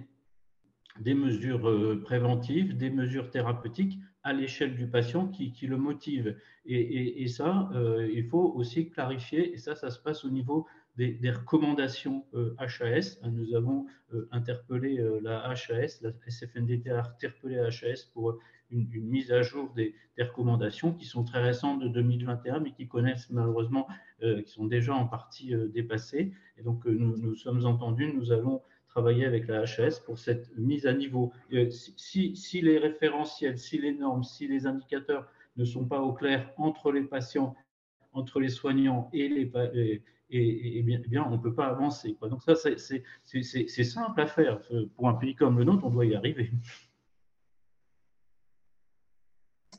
des mesures préventives, des mesures thérapeutiques à l'échelle du patient qui, le motive. Et ça, il faut aussi clarifier, et ça, ça se passe au niveau des, recommandations HAS. Euh, Nous avons euh, interpellé euh, la HAS, la SFNDT a interpellé la HAS pour une, mise à jour des, recommandations qui sont très récentes de 2021, mais qui connaissent malheureusement, qui sont déjà en partie dépassées. Et donc, nous, nous sommes entendus, nous allons travailler avec la HAS pour cette mise à niveau. Si, si, les référentiels, si les normes, si les indicateurs ne sont pas au clair entre les patients, entre les soignants et les, et, bien, bien, on ne peut pas avancer. Quoi. Donc ça, c'est simple à faire. Pour un pays comme le nôtre, on doit y arriver.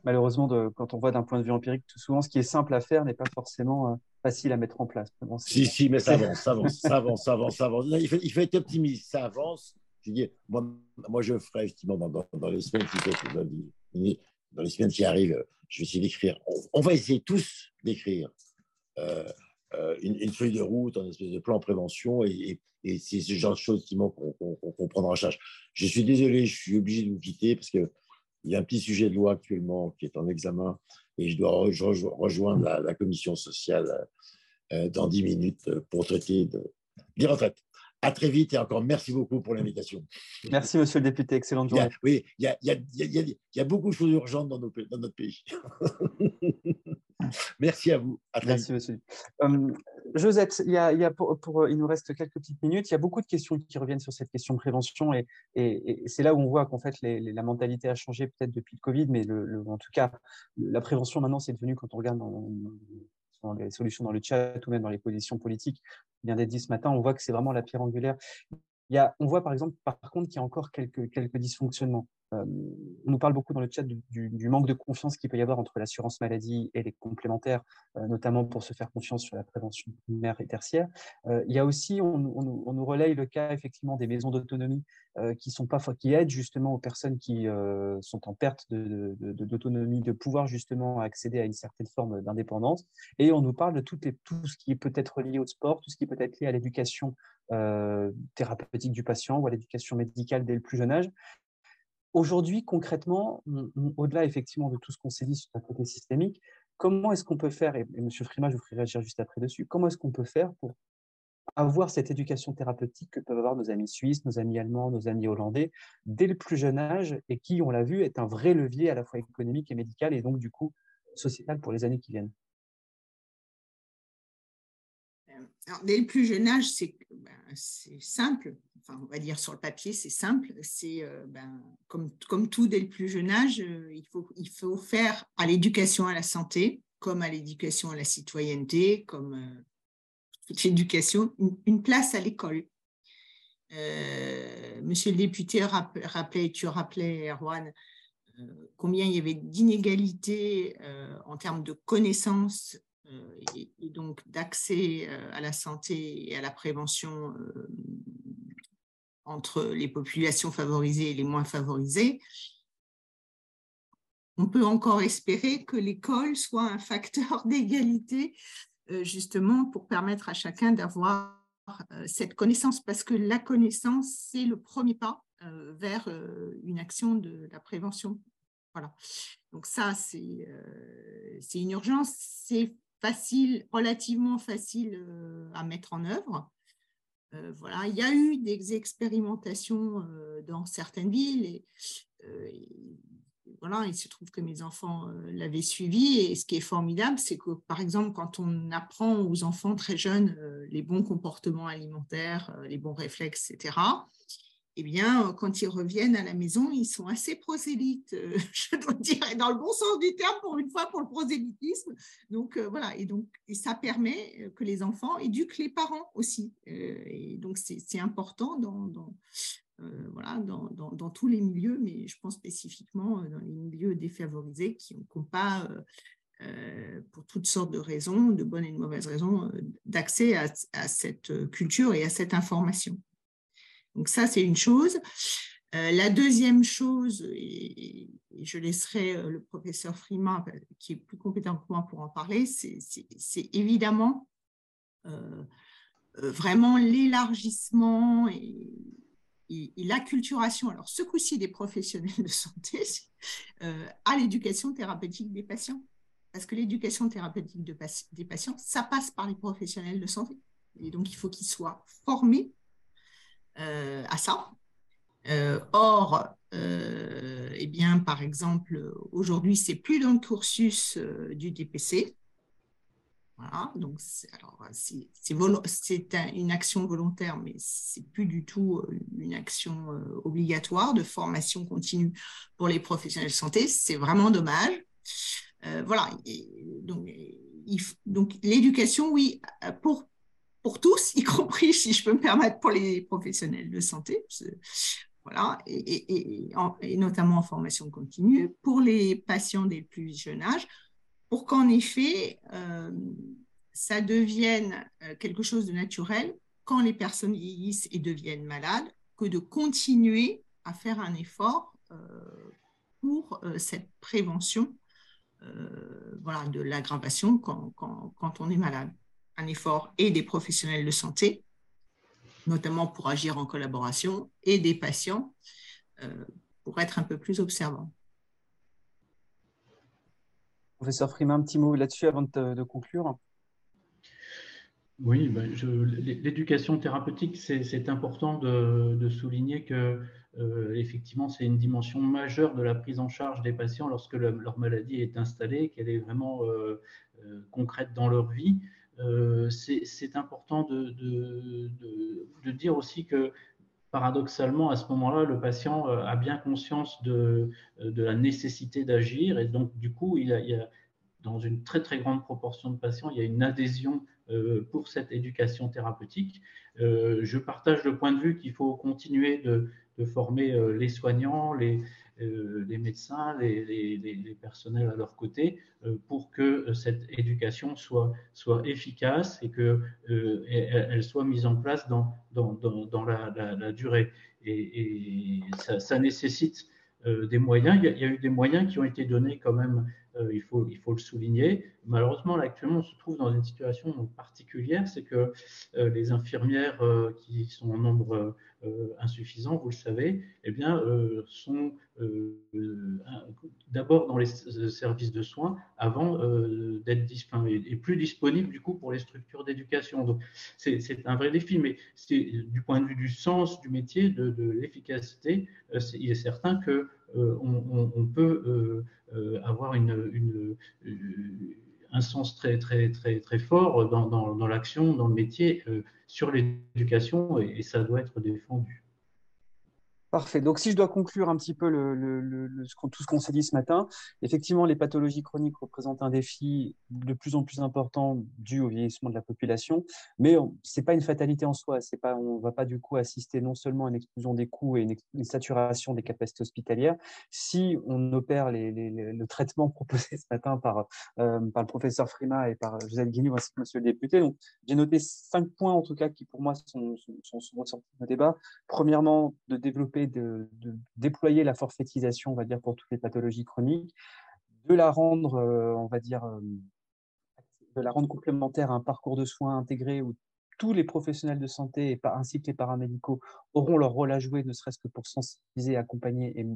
Malheureusement, de, quand on voit d'un point de vue empirique, tout souvent, ce qui est simple à faire n'est pas forcément euh, facile à mettre en place. si, si, mais ça avance, ça avance, ça avance, ça avance, ça avance. Il, faut, il faut être optimiste, ça avance. Je dis, moi, moi, je ferai effectivement dans, dans, les semaines qui, dans les semaines qui arrivent, je vais essayer d'écrire. On, va essayer tous d'écrire. Euh, une, feuille de route, un espèce de plan prévention, et, c'est ce genre de choses qui manquent qu'on prendra en charge. Je suis désolé, je suis obligé de vous quitter parce qu'il y a un petit sujet de loi actuellement qui est en examen et je dois rejoindre la, commission sociale dans dix minutes pour traiter de, des retraites. À très vite et encore merci beaucoup pour l'invitation. Merci, monsieur le député. Excellente journée. oui, il y a, y, a, y, y a, beaucoup de choses urgentes dans, nos, dans notre pays. merci à vous. merci, monsieur. Hum, Josette, il, y a, pour, il nous reste quelques petites minutes. Il y a beaucoup de questions qui reviennent sur cette question de prévention et, et, c'est là où on voit qu'en fait la mentalité a changé peut-être depuis le Covid, mais le, en tout cas, la prévention maintenant, c'est devenu, quand on regarde dans, dans les solutions dans le chat ou même dans les positions politiques, bien d'être dit ce matin, on voit que c'est vraiment la pierre angulaire. Il on voit par exemple, par contre, qu'il y a encore quelques, quelques dysfonctionnements. Euh, on nous parle beaucoup dans le chat du, manque de confiance qu'il peut y avoir entre l'assurance maladie et les complémentaires, euh, notamment pour se faire confiance sur la prévention primaire et tertiaire. Euh, il y a aussi, on, nous relaye le cas effectivement des maisons d'autonomie qui sont pas, qui aident justement aux personnes qui sont en perte d'autonomie de, de, pouvoir justement accéder à une certaine forme d'indépendance. Et on nous parle de tout, ce qui est peut-être lié au sport, tout ce qui peut être lié à l'éducation thérapeutique du patient ou à l'éducation médicale dès le plus jeune âge. Aujourd'hui, concrètement, au-delà effectivement de tout ce qu'on s'est dit sur la côté systémique, comment est-ce qu'on peut faire, et, M. Frima, je vous ferai réagir juste après dessus, comment est-ce qu'on peut faire pour avoir cette éducation thérapeutique que peuvent avoir nos amis suisses, nos amis allemands, nos amis hollandais, dès le plus jeune âge, et qui, on l'a vu, est un vrai levier à la fois économique et médical, et donc du coup sociétal pour les années qui viennent? Dès le plus jeune âge, c'est ben, simple. Enfin, on va dire sur le papier, c'est simple. C'est euh, ben, comme, comme tout dès le plus jeune âge, euh, il, faut, il faut faire à l'éducation à la santé, comme à l'éducation à la citoyenneté, comme euh, toute l'éducation, une, place à l'école. monsieur le député rappelait, tu rappelais, Erwan, combien il y avait d'inégalités en termes de connaissances et, donc d'accès à la santé et à la prévention entre les populations favorisées et les moins favorisées, on peut encore espérer que l'école soit un facteur d'égalité, justement, pour permettre à chacun d'avoir cette connaissance, parce que la connaissance, c'est le premier pas vers une action de la prévention. Voilà. Donc ça, c'est une urgence. C'est facile, relativement facile euh, à mettre en œuvre. Euh, voilà, il y a eu des expérimentations euh, dans certaines villes et, voilà, il se trouve que mes enfants l'avaient suivi et ce qui est formidable, c'est que par exemple, quand on apprend aux enfants très jeunes les bons comportements alimentaires, les bons réflexes, etc., eh bien, euh, quand ils reviennent à la maison, ils sont assez prosélytes, euh, je dois dire, dans le bon sens du terme, pour une fois, pour le prosélytisme. Donc, euh, voilà, et donc, ça permet que les enfants éduquent les parents aussi. et donc, c'est important dans, voilà, dans, dans, tous les milieux, mais je pense spécifiquement dans les milieux défavorisés qui n'ont pas, pour toutes sortes de raisons, de bonnes et de mauvaises raisons, d'accès à cette culture et à cette information. Donc ça, c'est une chose. Euh, la deuxième chose, et, je laisserai euh, le professeur Frima, euh, qui est plus compétent que moi pour en parler, c'est évidemment vraiment l'élargissement et, l'acculturation, alors ce coup-ci des professionnels de santé, à l'éducation thérapeutique des patients. Parce que l'éducation thérapeutique des patients, ça passe par les professionnels de santé. Et donc, il faut qu'ils soient formés à ça. Euh, or, euh, eh bien, par exemple, aujourd'hui, c'est plus dans le cursus du DPC. Voilà, donc c'est une action volontaire, mais c'est plus du tout une action obligatoire de formation continue pour les professionnels de santé. C'est vraiment dommage. voilà, donc, donc l'éducation, oui, pour pour tous, y compris, si je peux me permettre, pour les professionnels de santé. Voilà, et, notamment en formation continue, pour les patients des plus jeunes âges, pour qu'en effet, euh, ça devienne euh, quelque chose de naturel quand les personnes vieillissent et deviennent malades, que de continuer à faire un effort euh, pour cette prévention voilà, de l'aggravation quand, quand, on est malade. Un effort et des professionnels de santé, notamment pour agir en collaboration, et des patients euh, pour être un peu plus observants. Professeur Frima, un petit mot là-dessus avant de, conclure. Oui, ben, l'éducation thérapeutique, c'est important de, souligner que euh, effectivement, c'est une dimension majeure de la prise en charge des patients lorsque leur maladie est installée, qu'elle est vraiment euh, euh, concrète dans leur vie. C'est important de, dire aussi que paradoxalement, à ce moment-là, le patient a bien conscience de, la nécessité d'agir et donc, du coup, il, y a, dans une très très grande proportion de patients, il y a une adhésion pour cette éducation thérapeutique. je partage le point de vue qu'il faut continuer de, former euh, les soignants, les, euh, les médecins, les, personnels à leur côté, euh, pour que cette éducation soit, efficace et qu'elle elle soit mise en place dans, la, durée. Et, ça, nécessite des moyens. Il y, a, eu des moyens qui ont été donnés quand même, il, faut, le souligner. Malheureusement, actuellement, on se trouve dans une situation particulière, c'est que les infirmières qui sont en nombre euh, insuffisants, vous le savez, eh bien, euh, sont euh, d'abord dans les services de soins avant d'être et plus disponibles du coup pour les structures d'éducation. Donc, c'est un vrai défi, mais du point de vue du sens du métier, de, l'efficacité, il est certain que on, peut avoir une, un sens très, très, très, très fort dans, dans, l'action, dans le métier sur l'éducation et, ça doit être défendu. Parfait. Donc, si je dois conclure un petit peu tout ce qu'on s'est dit ce matin, effectivement, les pathologies chroniques représentent un défi de plus en plus important dû au vieillissement de la population, mais ce n'est pas une fatalité en soi. Pas, on ne va pas du coup assister non seulement à une explosion des coûts et une, saturation des capacités hospitalières si on opère le traitement proposé ce matin par, euh, par le professeur Frima et par Joseph Guignou ainsi que monsieur le député. Donc, j'ai noté cinq points en tout cas qui pour moi sont, sont, sont ressortis de débat. Premièrement, de développer de, déployer la forfaitisation, on va dire, pour toutes les pathologies chroniques, de la rendre, euh, on va dire, euh, de la rendre complémentaire à un parcours de soins intégré où tous les professionnels de santé ainsi que les paramédicaux auront leur rôle à jouer, ne serait-ce que pour sensibiliser, accompagner et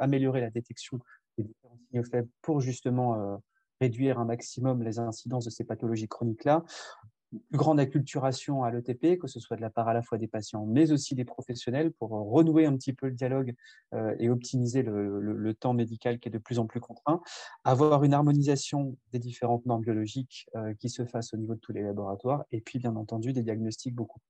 améliorer la détection des différents signaux faibles pour justement euh, réduire un maximum les incidences de ces pathologies chroniques-là plus grande acculturation à l'ETP, que ce soit de la part à la fois des patients, mais aussi des professionnels, pour renouer un petit peu le dialogue euh, et optimiser le, temps médical qui est de plus en plus contraint, avoir une harmonisation des différentes normes biologiques euh, qui se fassent au niveau de tous les laboratoires, et puis bien entendu des diagnostics beaucoup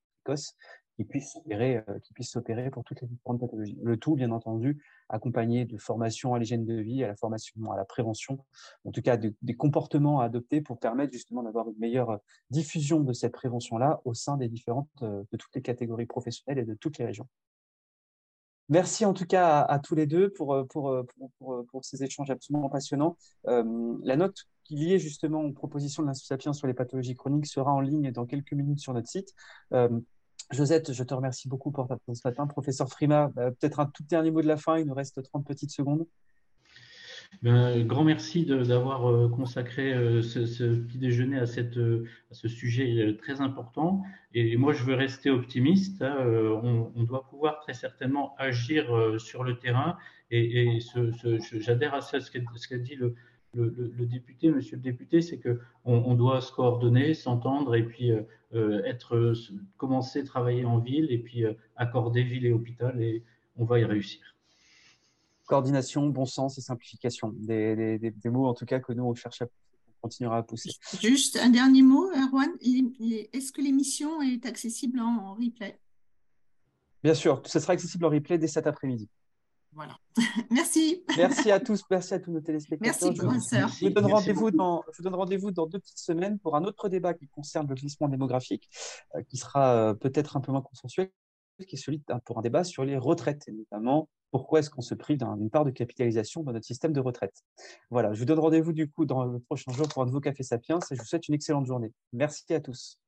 qui puissent s'opérer, euh, qui puissent s'opérer pour toutes les différentes pathologies. Le tout, bien entendu, accompagné de formation à l'hygiène de vie, à la formation à la prévention, en tout cas des comportements à adopter pour permettre justement d'avoir une meilleure euh, diffusion de cette prévention-là au sein des différentes, euh, de toutes les catégories professionnelles et de toutes les régions. Merci en tout cas à, tous les deux pour, pour, pour, ces échanges absolument passionnants. la note liée justement aux propositions de l'Institut sur les pathologies chroniques sera en ligne dans quelques minutes sur notre site. Josette, je te remercie beaucoup pour ta réponse ce matin. Professeur Frima, bah, peut-être un tout dernier mot de la fin, il nous reste 30 petites secondes. Ben, grand merci d'avoir euh, consacré euh, ce, petit déjeuner à, euh, ce sujet très important. Et moi, je veux rester optimiste. Hein, on, doit pouvoir très certainement agir sur le terrain. Et, j'adhère à ce qu'a dit le, député, monsieur le député, c'est qu'on on doit se coordonner, s'entendre et puis être, commencer à travailler en ville et puis euh, accorder ville et hôpital et on va y réussir. Coordination, bon sens et simplification, des, mots en tout cas que nous on cherche à continuera à pousser. Juste un dernier mot, Erwan. Est-ce que l'émission est accessible en replay? Bien sûr, ce sera accessible en replay dès cet après-midi. Voilà. merci. Merci à tous, merci à tous nos téléspectateurs. Merci, professeur. Je vous donne rendez-vous dans, je vous donne rendez-vous dans deux petites semaines pour un autre débat qui concerne le glissement démographique, euh, qui sera euh, peut-être un peu moins consensuel, qui est celui pour un débat sur les retraites, et notamment pourquoi est-ce qu'on se prive d'une part de capitalisation dans notre système de retraite. Voilà, je vous donne rendez-vous du coup dans le prochain jour pour un nouveau Café Sapiens et je vous souhaite une excellente journée. Merci à tous.